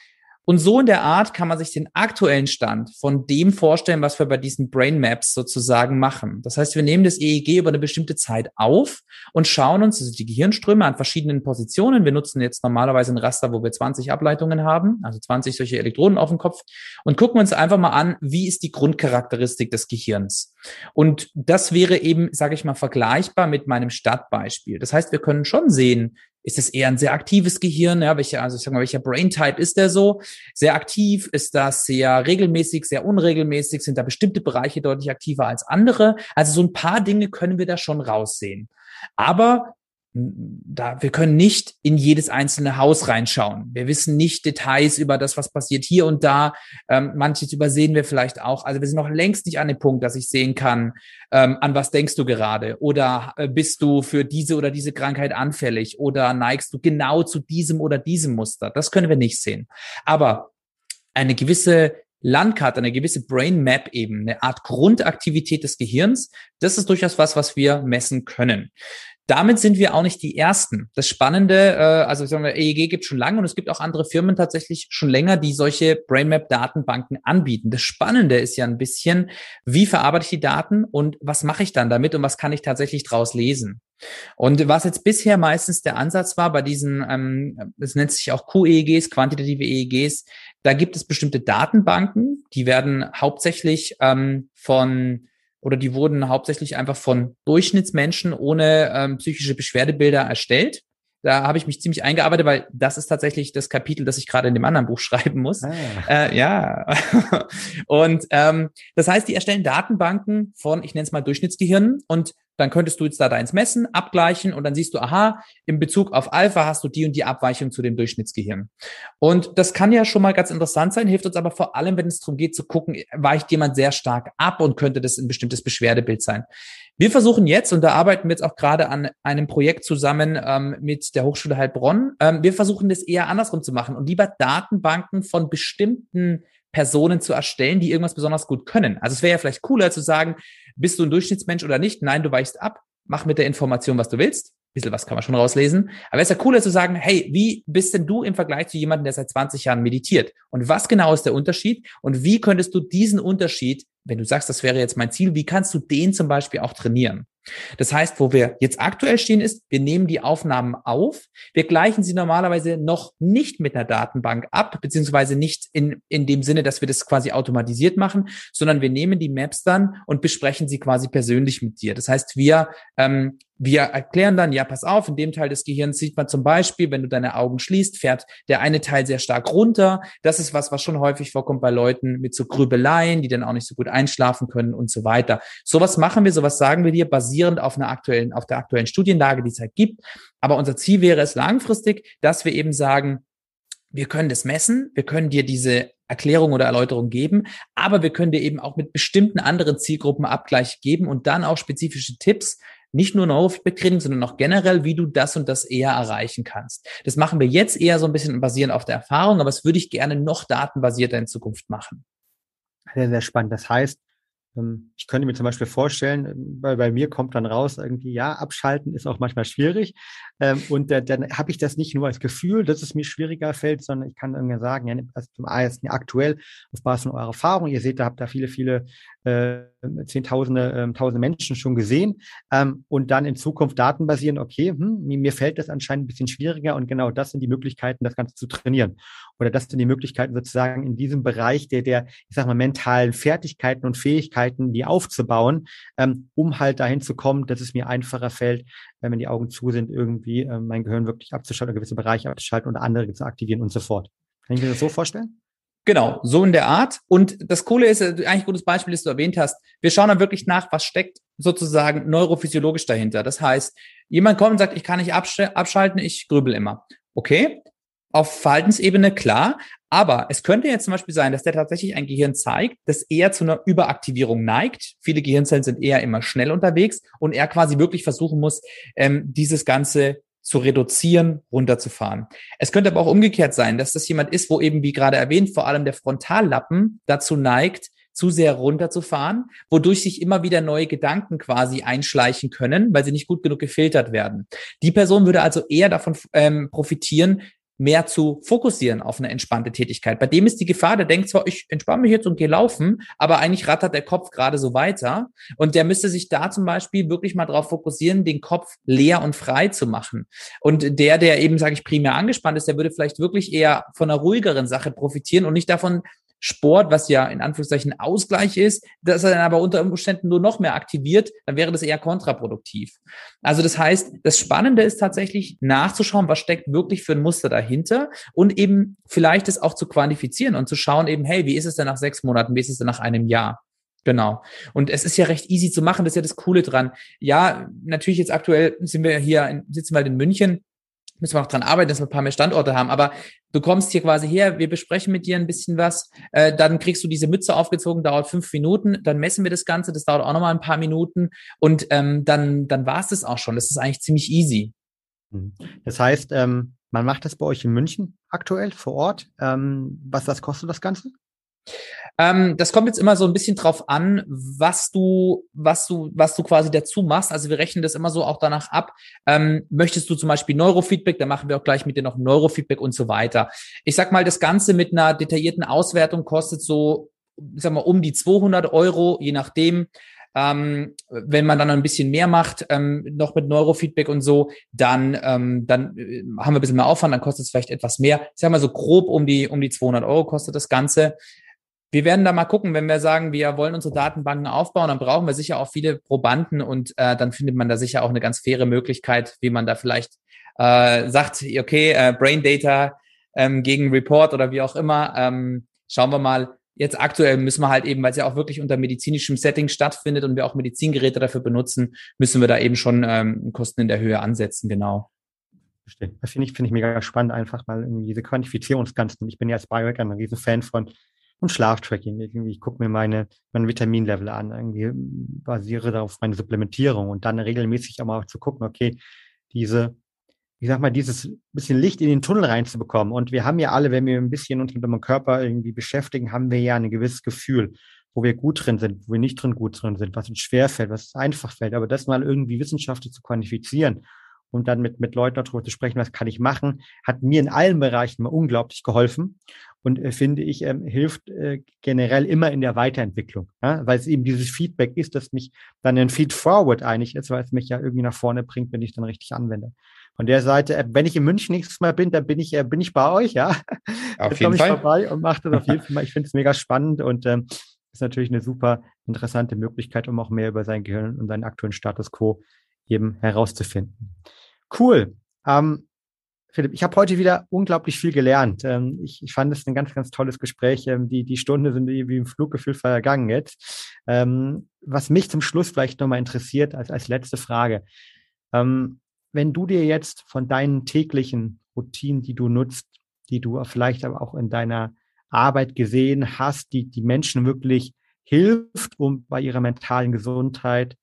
Und so in der Art kann man sich den aktuellen Stand von dem vorstellen, was wir bei diesen Brain Maps sozusagen machen. Das heißt, wir nehmen das EEG über eine bestimmte Zeit auf und schauen uns also die Gehirnströme an verschiedenen Positionen. Wir nutzen jetzt normalerweise ein Raster, wo wir 20 Ableitungen haben, also 20 solche Elektroden auf dem Kopf und gucken uns einfach mal an, wie ist die Grundcharakteristik des Gehirns. Und das wäre eben, sage ich mal, vergleichbar mit meinem Stadtbeispiel. Das heißt, wir können schon sehen, ist es eher ein sehr aktives Gehirn? Ja, welcher, also ich sag mal, welcher Brain Type ist der so? Sehr aktiv? Ist das sehr regelmäßig, sehr unregelmäßig? Sind da bestimmte Bereiche deutlich aktiver als andere? Also so ein paar Dinge können wir da schon raussehen. Aber da, wir können nicht in jedes einzelne Haus reinschauen. Wir wissen nicht Details über das, was passiert hier und da. Ähm, manches übersehen wir vielleicht auch. Also wir sind noch längst nicht an dem Punkt, dass ich sehen kann, ähm, an was denkst du gerade? Oder äh, bist du für diese oder diese Krankheit anfällig? Oder neigst du genau zu diesem oder diesem Muster? Das können wir nicht sehen. Aber eine gewisse Landkarte, eine gewisse Brain Map eben, eine Art Grundaktivität des Gehirns, das ist durchaus was, was wir messen können. Damit sind wir auch nicht die Ersten. Das Spannende, äh, also sagen wir, EEG gibt schon lange und es gibt auch andere Firmen tatsächlich schon länger, die solche BrainMap-Datenbanken anbieten. Das Spannende ist ja ein bisschen, wie verarbeite ich die Daten und was mache ich dann damit und was kann ich tatsächlich draus lesen? Und was jetzt bisher meistens der Ansatz war bei diesen, ähm, es nennt sich auch QEEGs, quantitative EEGs, da gibt es bestimmte Datenbanken, die werden hauptsächlich ähm, von oder die wurden hauptsächlich einfach von Durchschnittsmenschen ohne ähm, psychische Beschwerdebilder erstellt. Da habe ich mich ziemlich eingearbeitet, weil das ist tatsächlich das Kapitel, das ich gerade in dem anderen Buch schreiben muss. Ah. Äh, ja. und ähm, das heißt, die erstellen Datenbanken von, ich nenne es mal Durchschnittsgehirnen und dann könntest du jetzt da deins messen, abgleichen und dann siehst du, aha, in Bezug auf Alpha hast du die und die Abweichung zu dem Durchschnittsgehirn. Und das kann ja schon mal ganz interessant sein, hilft uns aber vor allem, wenn es darum geht zu gucken, weicht jemand sehr stark ab und könnte das ein bestimmtes Beschwerdebild sein. Wir versuchen jetzt, und da arbeiten wir jetzt auch gerade an einem Projekt zusammen ähm, mit der Hochschule Heilbronn, ähm, wir versuchen das eher andersrum zu machen und lieber Datenbanken von bestimmten Personen zu erstellen, die irgendwas besonders gut können. Also es wäre ja vielleicht cooler zu sagen, bist du ein Durchschnittsmensch oder nicht? Nein, du weichst ab. Mach mit der Information, was du willst. bisschen was kann man schon rauslesen. Aber es ist ja cooler zu sagen, hey, wie bist denn du im Vergleich zu jemandem, der seit 20 Jahren meditiert? Und was genau ist der Unterschied? Und wie könntest du diesen Unterschied, wenn du sagst, das wäre jetzt mein Ziel, wie kannst du den zum Beispiel auch trainieren? Das heißt, wo wir jetzt aktuell stehen, ist, wir nehmen die Aufnahmen auf, wir gleichen sie normalerweise noch nicht mit einer Datenbank ab, beziehungsweise nicht in, in dem Sinne, dass wir das quasi automatisiert machen, sondern wir nehmen die Maps dann und besprechen sie quasi persönlich mit dir. Das heißt, wir ähm, wir erklären dann, ja, pass auf, in dem Teil des Gehirns sieht man zum Beispiel, wenn du deine Augen schließt, fährt der eine Teil sehr stark runter. Das ist was, was schon häufig vorkommt bei Leuten mit so Grübeleien, die dann auch nicht so gut einschlafen können und so weiter. Sowas machen wir, sowas sagen wir dir, basierend auf einer aktuellen, auf der aktuellen Studienlage, die es halt gibt. Aber unser Ziel wäre es langfristig, dass wir eben sagen, wir können das messen, wir können dir diese Erklärung oder Erläuterung geben, aber wir können dir eben auch mit bestimmten anderen Zielgruppen Abgleich geben und dann auch spezifische Tipps, nicht nur Neurofeedback-Training, sondern auch generell, wie du das und das eher erreichen kannst. Das machen wir jetzt eher so ein bisschen basierend auf der Erfahrung, aber das würde ich gerne noch datenbasierter in Zukunft machen. Sehr, sehr spannend. Das heißt, ich könnte mir zum Beispiel vorstellen, weil ähm, bei mir kommt dann raus, irgendwie, ja, abschalten ist auch manchmal schwierig. Ähm, und dann habe ich das nicht nur als Gefühl, dass es mir schwieriger fällt, sondern ich kann irgendwie sagen, ja, also zum einen aktuell auf Basis eurer Erfahrung, ihr seht, da habt da viele, viele äh, Zehntausende, äh, Tausende Menschen schon gesehen ähm, und dann in Zukunft Daten basieren, okay, hm, mir fällt das anscheinend ein bisschen schwieriger und genau das sind die Möglichkeiten, das Ganze zu trainieren. Oder das sind die Möglichkeiten sozusagen in diesem Bereich der, der, ich sag mal, mentalen Fertigkeiten und Fähigkeiten, die aufzubauen, ähm, um halt dahin zu kommen, dass es mir einfacher fällt, äh, wenn die Augen zu sind, irgendwie äh, mein Gehirn wirklich abzuschalten, gewisse Bereiche abzuschalten und andere zu aktivieren und so fort. Kann ich mir das so vorstellen? Genau, so in der Art. Und das Coole ist, äh, eigentlich ein gutes Beispiel, das du erwähnt hast. Wir schauen dann wirklich nach, was steckt sozusagen neurophysiologisch dahinter. Das heißt, jemand kommt und sagt, ich kann nicht abschalten, ich grübel immer. Okay, auf Verhaltensebene klar, aber es könnte jetzt zum Beispiel sein, dass der tatsächlich ein Gehirn zeigt, das eher zu einer Überaktivierung neigt. Viele Gehirnzellen sind eher immer schnell unterwegs und er quasi wirklich versuchen muss, ähm, dieses Ganze zu reduzieren, runterzufahren. Es könnte aber auch umgekehrt sein, dass das jemand ist, wo eben, wie gerade erwähnt, vor allem der Frontallappen dazu neigt, zu sehr runterzufahren, wodurch sich immer wieder neue Gedanken quasi einschleichen können, weil sie nicht gut genug gefiltert werden. Die Person würde also eher davon ähm, profitieren, mehr zu fokussieren auf eine entspannte Tätigkeit. Bei dem ist die Gefahr, der denkt zwar, ich entspanne mich jetzt und gehe laufen, aber eigentlich rattert der Kopf gerade so weiter. Und der müsste sich da zum Beispiel wirklich mal drauf fokussieren, den Kopf leer und frei zu machen. Und der, der eben, sage ich, primär angespannt ist, der würde vielleicht wirklich eher von einer ruhigeren Sache profitieren und nicht davon, Sport, was ja in Anführungszeichen Ausgleich ist, dass er dann aber unter Umständen nur noch mehr aktiviert, dann wäre das eher kontraproduktiv. Also das heißt, das Spannende ist tatsächlich nachzuschauen, was steckt wirklich für ein Muster dahinter und eben vielleicht es auch zu quantifizieren und zu schauen eben, hey, wie ist es denn nach sechs Monaten, wie ist es denn nach einem Jahr? Genau. Und es ist ja recht easy zu machen, das ist ja das Coole dran. Ja, natürlich jetzt aktuell sind wir hier, in, sitzen wir halt in München, müssen wir noch dran arbeiten, dass wir ein paar mehr Standorte haben. Aber du kommst hier quasi her, wir besprechen mit dir ein bisschen was, äh, dann kriegst du diese Mütze aufgezogen, dauert fünf Minuten, dann messen wir das Ganze, das dauert auch nochmal ein paar Minuten und ähm, dann, dann war es das auch schon. Das ist eigentlich ziemlich easy. Mhm. Das heißt, ähm, man macht das bei euch in München aktuell vor Ort. Ähm, was, was kostet das Ganze? Ähm, das kommt jetzt immer so ein bisschen drauf an, was du, was du, was du quasi dazu machst. Also wir rechnen das immer so auch danach ab. Ähm, möchtest du zum Beispiel Neurofeedback, dann machen wir auch gleich mit dir noch Neurofeedback und so weiter. Ich sag mal, das Ganze mit einer detaillierten Auswertung kostet so, ich sag mal, um die 200 Euro, je nachdem. Ähm, wenn man dann ein bisschen mehr macht, ähm, noch mit Neurofeedback und so, dann, ähm, dann äh, haben wir ein bisschen mehr Aufwand, dann kostet es vielleicht etwas mehr. Ich sag mal so grob um die, um die 200 Euro kostet das Ganze. Wir werden da mal gucken, wenn wir sagen, wir wollen unsere Datenbanken aufbauen, dann brauchen wir sicher auch viele Probanden und äh, dann findet man da sicher auch eine ganz faire Möglichkeit, wie man da vielleicht äh, sagt, okay, äh, Brain Data ähm, gegen Report oder wie auch immer. Ähm, schauen wir mal. Jetzt aktuell müssen wir halt eben, weil es ja auch wirklich unter medizinischem Setting stattfindet und wir auch Medizingeräte dafür benutzen, müssen wir da eben schon ähm, Kosten in der Höhe ansetzen, genau. Verstehe. Das finde ich, finde ich mega spannend, einfach mal irgendwie diese Quantifizierungsganzen. Ich bin ja als Biohacker ein riesen Fan von und Schlaftracking. Irgendwie, ich gucke mir meine, meine Vitaminlevel an, irgendwie basiere darauf meine Supplementierung und dann regelmäßig auch mal zu gucken, okay, diese, ich sag mal, dieses bisschen Licht in den Tunnel reinzubekommen. Und wir haben ja alle, wenn wir ein bisschen uns mit unserem Körper irgendwie beschäftigen, haben wir ja ein gewisses Gefühl, wo wir gut drin sind, wo wir nicht drin gut drin sind, was uns schwer fällt, was uns einfach fällt. Aber das mal irgendwie wissenschaftlich zu quantifizieren um dann mit, mit Leuten darüber zu sprechen, was kann ich machen, hat mir in allen Bereichen mal unglaublich geholfen und äh, finde ich, ähm, hilft äh, generell immer in der Weiterentwicklung, ja? weil es eben dieses Feedback ist, das mich dann ein Feed-Forward eigentlich ist, weil es mich ja irgendwie nach vorne bringt, wenn ich dann richtig anwende. Von der Seite, äh, wenn ich in München nächstes Mal bin, dann bin ich, äh, bin ich bei euch, ja. Auf jeden Fall. vorbei und mache das auf jeden Fall. Ich finde es mega spannend und ähm, ist natürlich eine super interessante Möglichkeit, um auch mehr über sein Gehirn und seinen aktuellen Status quo eben herauszufinden. Cool. Ähm, Philipp, ich habe heute wieder unglaublich viel gelernt. Ähm, ich, ich fand es ein ganz, ganz tolles Gespräch. Ähm, die, die Stunde sind wie im Fluggefühl vergangen jetzt. Ähm, was mich zum Schluss vielleicht nochmal interessiert, als, als letzte Frage. Ähm, wenn du dir jetzt von deinen täglichen Routinen, die du nutzt, die du vielleicht aber auch in deiner Arbeit gesehen hast, die die Menschen wirklich hilft, um bei ihrer mentalen Gesundheit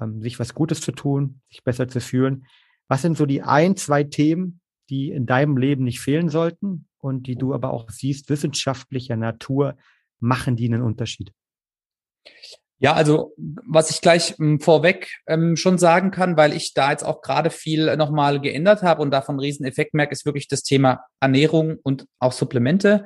ähm, sich was Gutes zu tun, sich besser zu fühlen. Was sind so die ein, zwei Themen, die in deinem Leben nicht fehlen sollten und die du aber auch siehst, wissenschaftlicher Natur, machen die einen Unterschied? Ja, also was ich gleich ähm, vorweg ähm, schon sagen kann, weil ich da jetzt auch gerade viel nochmal geändert habe und davon einen riesen Effekt merke, ist wirklich das Thema Ernährung und auch Supplemente.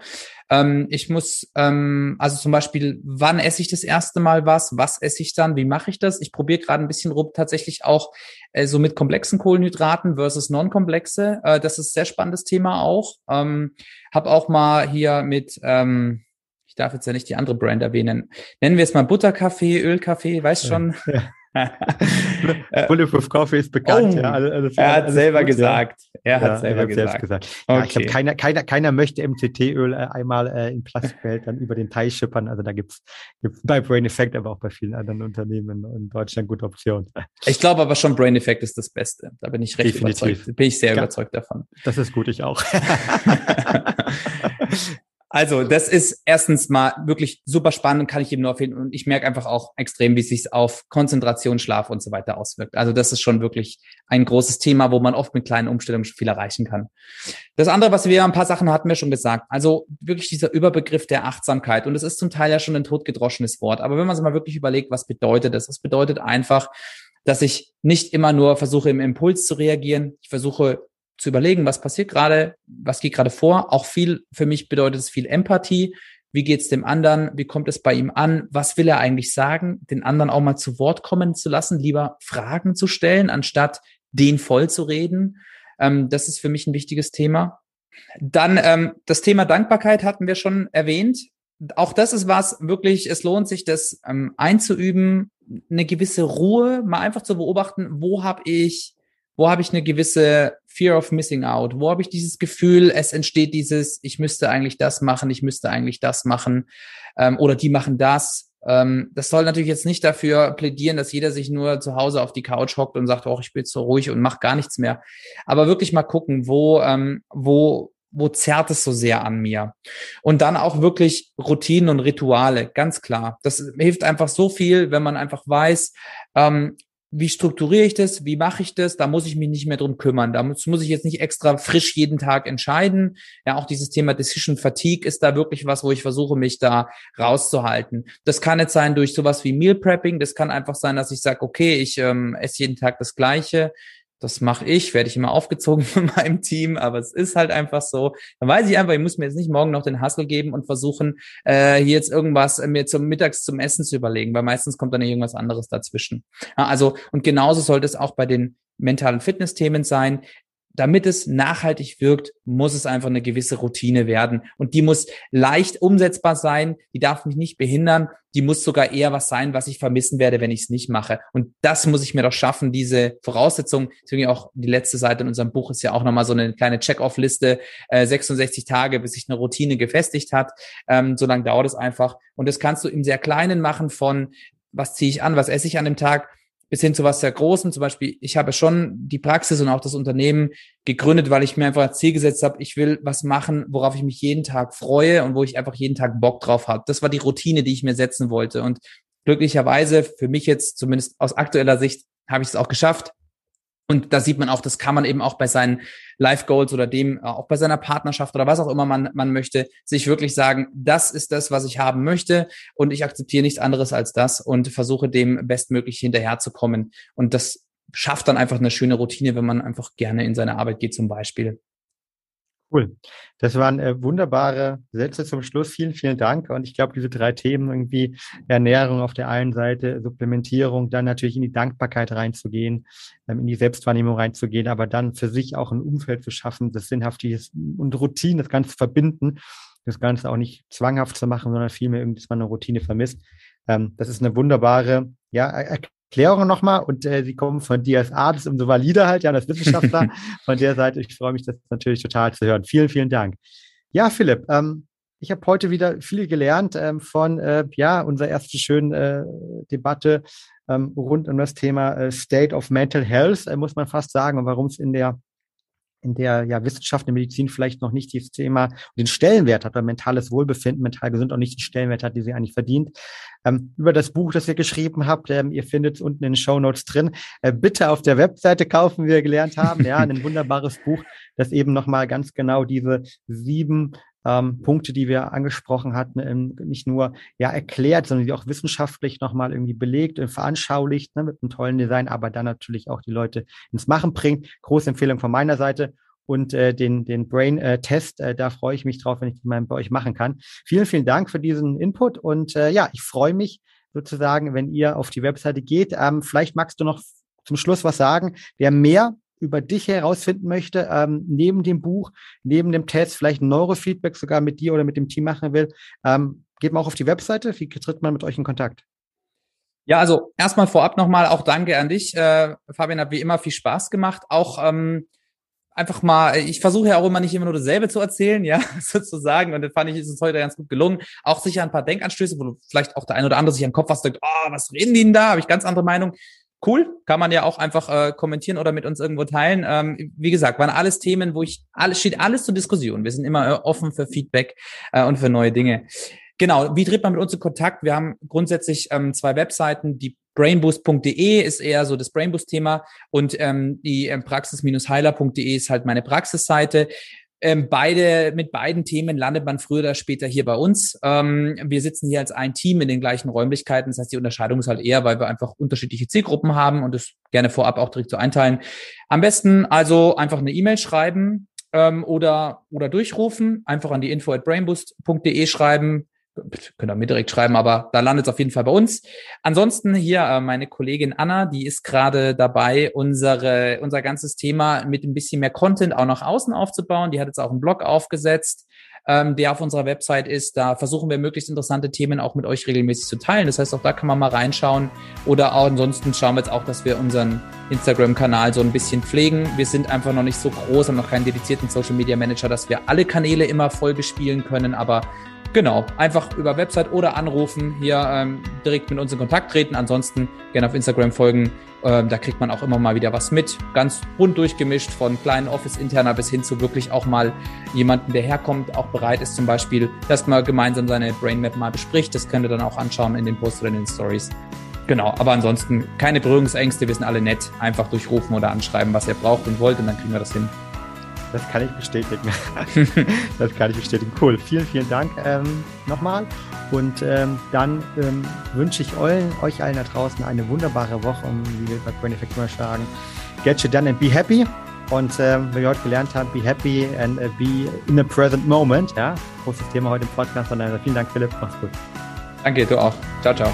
Ähm, ich muss, ähm, also zum Beispiel, wann esse ich das erste Mal was? Was esse ich dann? Wie mache ich das? Ich probiere gerade ein bisschen rum, tatsächlich auch äh, so mit komplexen Kohlenhydraten versus non-komplexe. Äh, das ist sehr spannendes Thema auch. Ähm, hab auch mal hier mit ähm, ich darf jetzt ja nicht die andere Brand erwähnen. Nennen wir es mal Butterkaffee, Ölkaffee, weißt schon. Ja. Bulletproof Coffee ist bekannt. Oh, ja, also er hat selber gut, gesagt. Er hat ja, selber er gesagt. gesagt. Ja, okay. Ich glaube, keiner, keiner, keiner möchte MCT-Öl äh, einmal äh, in Plastikbehältern über den Teich schippern. Also da gibt's gibt's bei Brain Effect, aber auch bei vielen anderen Unternehmen in, Deutschland gute Optionen. Ich glaube aber schon, Brain Effect ist das Beste. Da bin ich recht Definitiv. überzeugt. Bin ich sehr überzeugt davon. Das ist gut, ich auch. Also, das ist erstens mal wirklich super spannend, kann ich eben nur empfehlen. Und ich merke einfach auch extrem, wie es sich auf Konzentration, Schlaf und so weiter auswirkt. Also, das ist schon wirklich ein großes Thema, wo man oft mit kleinen Umstellungen viel erreichen kann. Das andere, was wir, ein paar Sachen hatten wir schon gesagt. Also, wirklich dieser Überbegriff der Achtsamkeit. Und es ist zum Teil ja schon ein totgedroschenes Wort. Aber wenn man sich mal wirklich überlegt, was bedeutet das? Das bedeutet einfach, dass ich nicht immer nur versuche, im Impuls zu reagieren. Ich versuche zu überlegen, was passiert gerade, was geht gerade vor. Auch viel, für mich bedeutet es viel Empathie. Wie geht's dem anderen? Wie kommt es bei ihm an? Was will er eigentlich sagen? Den anderen auch mal zu Wort kommen zu lassen, lieber Fragen zu stellen, anstatt den voll zu reden. Ähm, das ist für mich ein wichtiges Thema. Dann ähm, das Thema Dankbarkeit hatten wir schon erwähnt. Auch das ist was wirklich, es lohnt sich, das ähm, einzuüben, eine gewisse Ruhe, mal einfach zu beobachten, wo habe ich wo habe ich eine gewisse Fear of Missing Out? Wo habe ich dieses Gefühl, es entsteht dieses, ich müsste eigentlich das machen, ich müsste eigentlich das machen ähm, oder die machen das. Ähm, das soll natürlich jetzt nicht dafür plädieren, dass jeder sich nur zu Hause auf die Couch hockt und sagt, oh, ich bin so ruhig und mach gar nichts mehr. Aber wirklich mal gucken, wo, ähm, wo, wo zerrt es so sehr an mir? Und dann auch wirklich Routinen und Rituale, ganz klar. Das hilft einfach so viel, wenn man einfach weiß, ähm, wie strukturiere ich das, wie mache ich das, da muss ich mich nicht mehr drum kümmern. Da muss, muss ich jetzt nicht extra frisch jeden Tag entscheiden. Ja, auch dieses Thema Decision Fatigue ist da wirklich was, wo ich versuche, mich da rauszuhalten. Das kann jetzt sein durch sowas wie Meal Prepping, das kann einfach sein, dass ich sage, okay, ich ähm, esse jeden Tag das Gleiche, das mache ich, werde ich immer aufgezogen von meinem Team, aber es ist halt einfach so. Dann weiß ich einfach, ich muss mir jetzt nicht morgen noch den Hustle geben und versuchen, äh, hier jetzt irgendwas äh, mir zum Mittags zum Essen zu überlegen, weil meistens kommt dann irgendwas anderes dazwischen. Ja, also, und genauso sollte es auch bei den mentalen Fitness-Themen sein damit es nachhaltig wirkt, muss es einfach eine gewisse Routine werden. Und die muss leicht umsetzbar sein, die darf mich nicht behindern, die muss sogar eher was sein, was ich vermissen werde, wenn ich es nicht mache. Und das muss ich mir doch schaffen, diese Voraussetzungen. Deswegen auch die letzte Seite in unserem Buch ist ja auch nochmal so eine kleine Check-off-Liste, äh, 66 Tage, bis sich eine Routine gefestigt hat. Ähm, so lange dauert es einfach. Und das kannst du im sehr Kleinen machen von, was ziehe ich an, was esse ich an dem Tag, bis hin zu was sehr Großem. Zum Beispiel, ich habe schon die Praxis und auch das Unternehmen gegründet, weil ich mir einfach als Ziel gesetzt habe, ich will was machen, worauf ich mich jeden Tag freue und wo ich einfach jeden Tag Bock drauf habe. Das war die Routine, die ich mir setzen wollte. Und glücklicherweise, für mich jetzt zumindest aus aktueller Sicht, habe ich es auch geschafft. Und da sieht man auch, das kann man eben auch bei seinen Life Goals oder dem, äh, auch bei seiner Partnerschaft oder was auch immer man, man möchte, sich wirklich sagen, das ist das, was ich haben möchte und ich akzeptiere nichts anderes als das und versuche dem bestmöglich hinterherzukommen. Und das schafft dann einfach eine schöne Routine, wenn man einfach gerne in seine Arbeit geht zum Beispiel. Cool. Das waren äh, wunderbare Sätze zum Schluss. Vielen, vielen Dank. Und ich glaube, diese drei Themen irgendwie Ernährung auf der einen Seite, Supplementierung, dann natürlich in die Dankbarkeit reinzugehen, ähm, in die Selbstwahrnehmung reinzugehen, aber dann für sich auch ein Umfeld zu schaffen, das sinnhaft ist und Routine, das Ganze verbinden, das Ganze auch nicht zwanghaft zu machen, sondern vielmehr irgendwie, dass man eine Routine vermisst. Ähm, das ist eine wunderbare ja, Erklärungen nochmal und äh, sie kommen von dir als Arzt umso valider halt, ja, als Wissenschaftler. von der Seite, ich freue mich, das natürlich total zu hören. Vielen, vielen Dank. Ja, Philipp, ähm, ich habe heute wieder viel gelernt ähm, von, äh, ja, unserer ersten schönen äh, Debatte ähm, rund um das Thema äh, State of Mental Health, äh, muss man fast sagen, und warum es in der in der ja Wissenschaft der Medizin vielleicht noch nicht das Thema den Stellenwert hat, weil mentales Wohlbefinden, mental gesund auch nicht den Stellenwert hat, die sie eigentlich verdient. Ähm, über das Buch, das ihr geschrieben habt, ähm, ihr findet es unten in den Show Notes drin. Äh, bitte auf der Webseite kaufen, wie wir gelernt haben. Ja, ein wunderbares Buch, das eben nochmal ganz genau diese sieben ähm, Punkte, die wir angesprochen hatten, ähm, nicht nur ja erklärt, sondern die auch wissenschaftlich nochmal irgendwie belegt und veranschaulicht ne, mit einem tollen Design, aber dann natürlich auch die Leute ins Machen bringt. Große Empfehlung von meiner Seite. Und äh, den, den Brain-Test, äh, da freue ich mich drauf, wenn ich den mal bei euch machen kann. Vielen, vielen Dank für diesen Input und äh, ja, ich freue mich sozusagen, wenn ihr auf die Webseite geht. Ähm, vielleicht magst du noch zum Schluss was sagen. Wer mehr über dich herausfinden möchte, ähm, neben dem Buch, neben dem Test, vielleicht Neurofeedback sogar mit dir oder mit dem Team machen will, ähm, geht mal auch auf die Webseite. Wie tritt man mit euch in Kontakt? Ja, also erstmal vorab nochmal auch danke an dich. Äh, Fabian hat wie immer viel Spaß gemacht. Auch ähm, einfach mal, ich versuche ja auch immer nicht immer nur dasselbe zu erzählen, ja, sozusagen. Und das fand ich, ist uns heute ganz gut gelungen. Auch sicher ein paar Denkanstöße, wo vielleicht auch der ein oder andere sich den Kopf was denkt, oh, was reden die denn da? Habe ich ganz andere Meinung cool, kann man ja auch einfach äh, kommentieren oder mit uns irgendwo teilen. Ähm, wie gesagt, waren alles Themen, wo ich alles steht alles zur Diskussion. Wir sind immer äh, offen für Feedback äh, und für neue Dinge. Genau, wie tritt man mit uns in Kontakt? Wir haben grundsätzlich ähm, zwei Webseiten, die brainboost.de ist eher so das Brainboost-Thema und ähm, die ähm, praxis-heiler.de ist halt meine Praxisseite. Ähm, beide, mit beiden Themen landet man früher oder später hier bei uns. Ähm, wir sitzen hier als ein Team in den gleichen Räumlichkeiten. Das heißt, die Unterscheidung ist halt eher, weil wir einfach unterschiedliche Zielgruppen haben und das gerne vorab auch direkt so einteilen. Am besten also einfach eine E-Mail schreiben ähm, oder, oder durchrufen, einfach an die info at brainboost.de schreiben könnt ihr mir direkt schreiben, aber da landet es auf jeden Fall bei uns. Ansonsten hier äh, meine Kollegin Anna, die ist gerade dabei, unsere, unser ganzes Thema mit ein bisschen mehr Content auch nach außen aufzubauen. Die hat jetzt auch einen Blog aufgesetzt, ähm, der auf unserer Website ist. Da versuchen wir möglichst interessante Themen auch mit euch regelmäßig zu teilen. Das heißt, auch da kann man mal reinschauen. Oder auch ansonsten schauen wir jetzt auch, dass wir unseren Instagram-Kanal so ein bisschen pflegen. Wir sind einfach noch nicht so groß, haben noch keinen dedizierten Social Media Manager, dass wir alle Kanäle immer voll bespielen können, aber Genau, einfach über Website oder anrufen, hier ähm, direkt mit uns in Kontakt treten. Ansonsten gerne auf Instagram folgen. Ähm, da kriegt man auch immer mal wieder was mit. Ganz bunt durchgemischt, von kleinen Office-interner bis hin zu wirklich auch mal jemanden, der herkommt, auch bereit ist zum Beispiel, dass man gemeinsam seine Brainmap mal bespricht. Das könnt ihr dann auch anschauen in den Posts oder in den Stories. Genau, aber ansonsten keine Berührungsängste, wir sind alle nett. Einfach durchrufen oder anschreiben, was ihr braucht und wollt und dann kriegen wir das hin. Das kann ich bestätigen. das kann ich bestätigen. Cool. Vielen, vielen Dank ähm, nochmal. Und ähm, dann ähm, wünsche ich euch, euch allen da draußen eine wunderbare Woche, um wie wir bei Brain Effect immer sagen, get you done and be happy. Und ähm, wie wir heute gelernt haben, be happy and uh, be in the present moment. Ja, großes Thema heute im Podcast. Und, äh, vielen Dank, Philipp. Mach's gut. Danke, du auch. Ciao, ciao.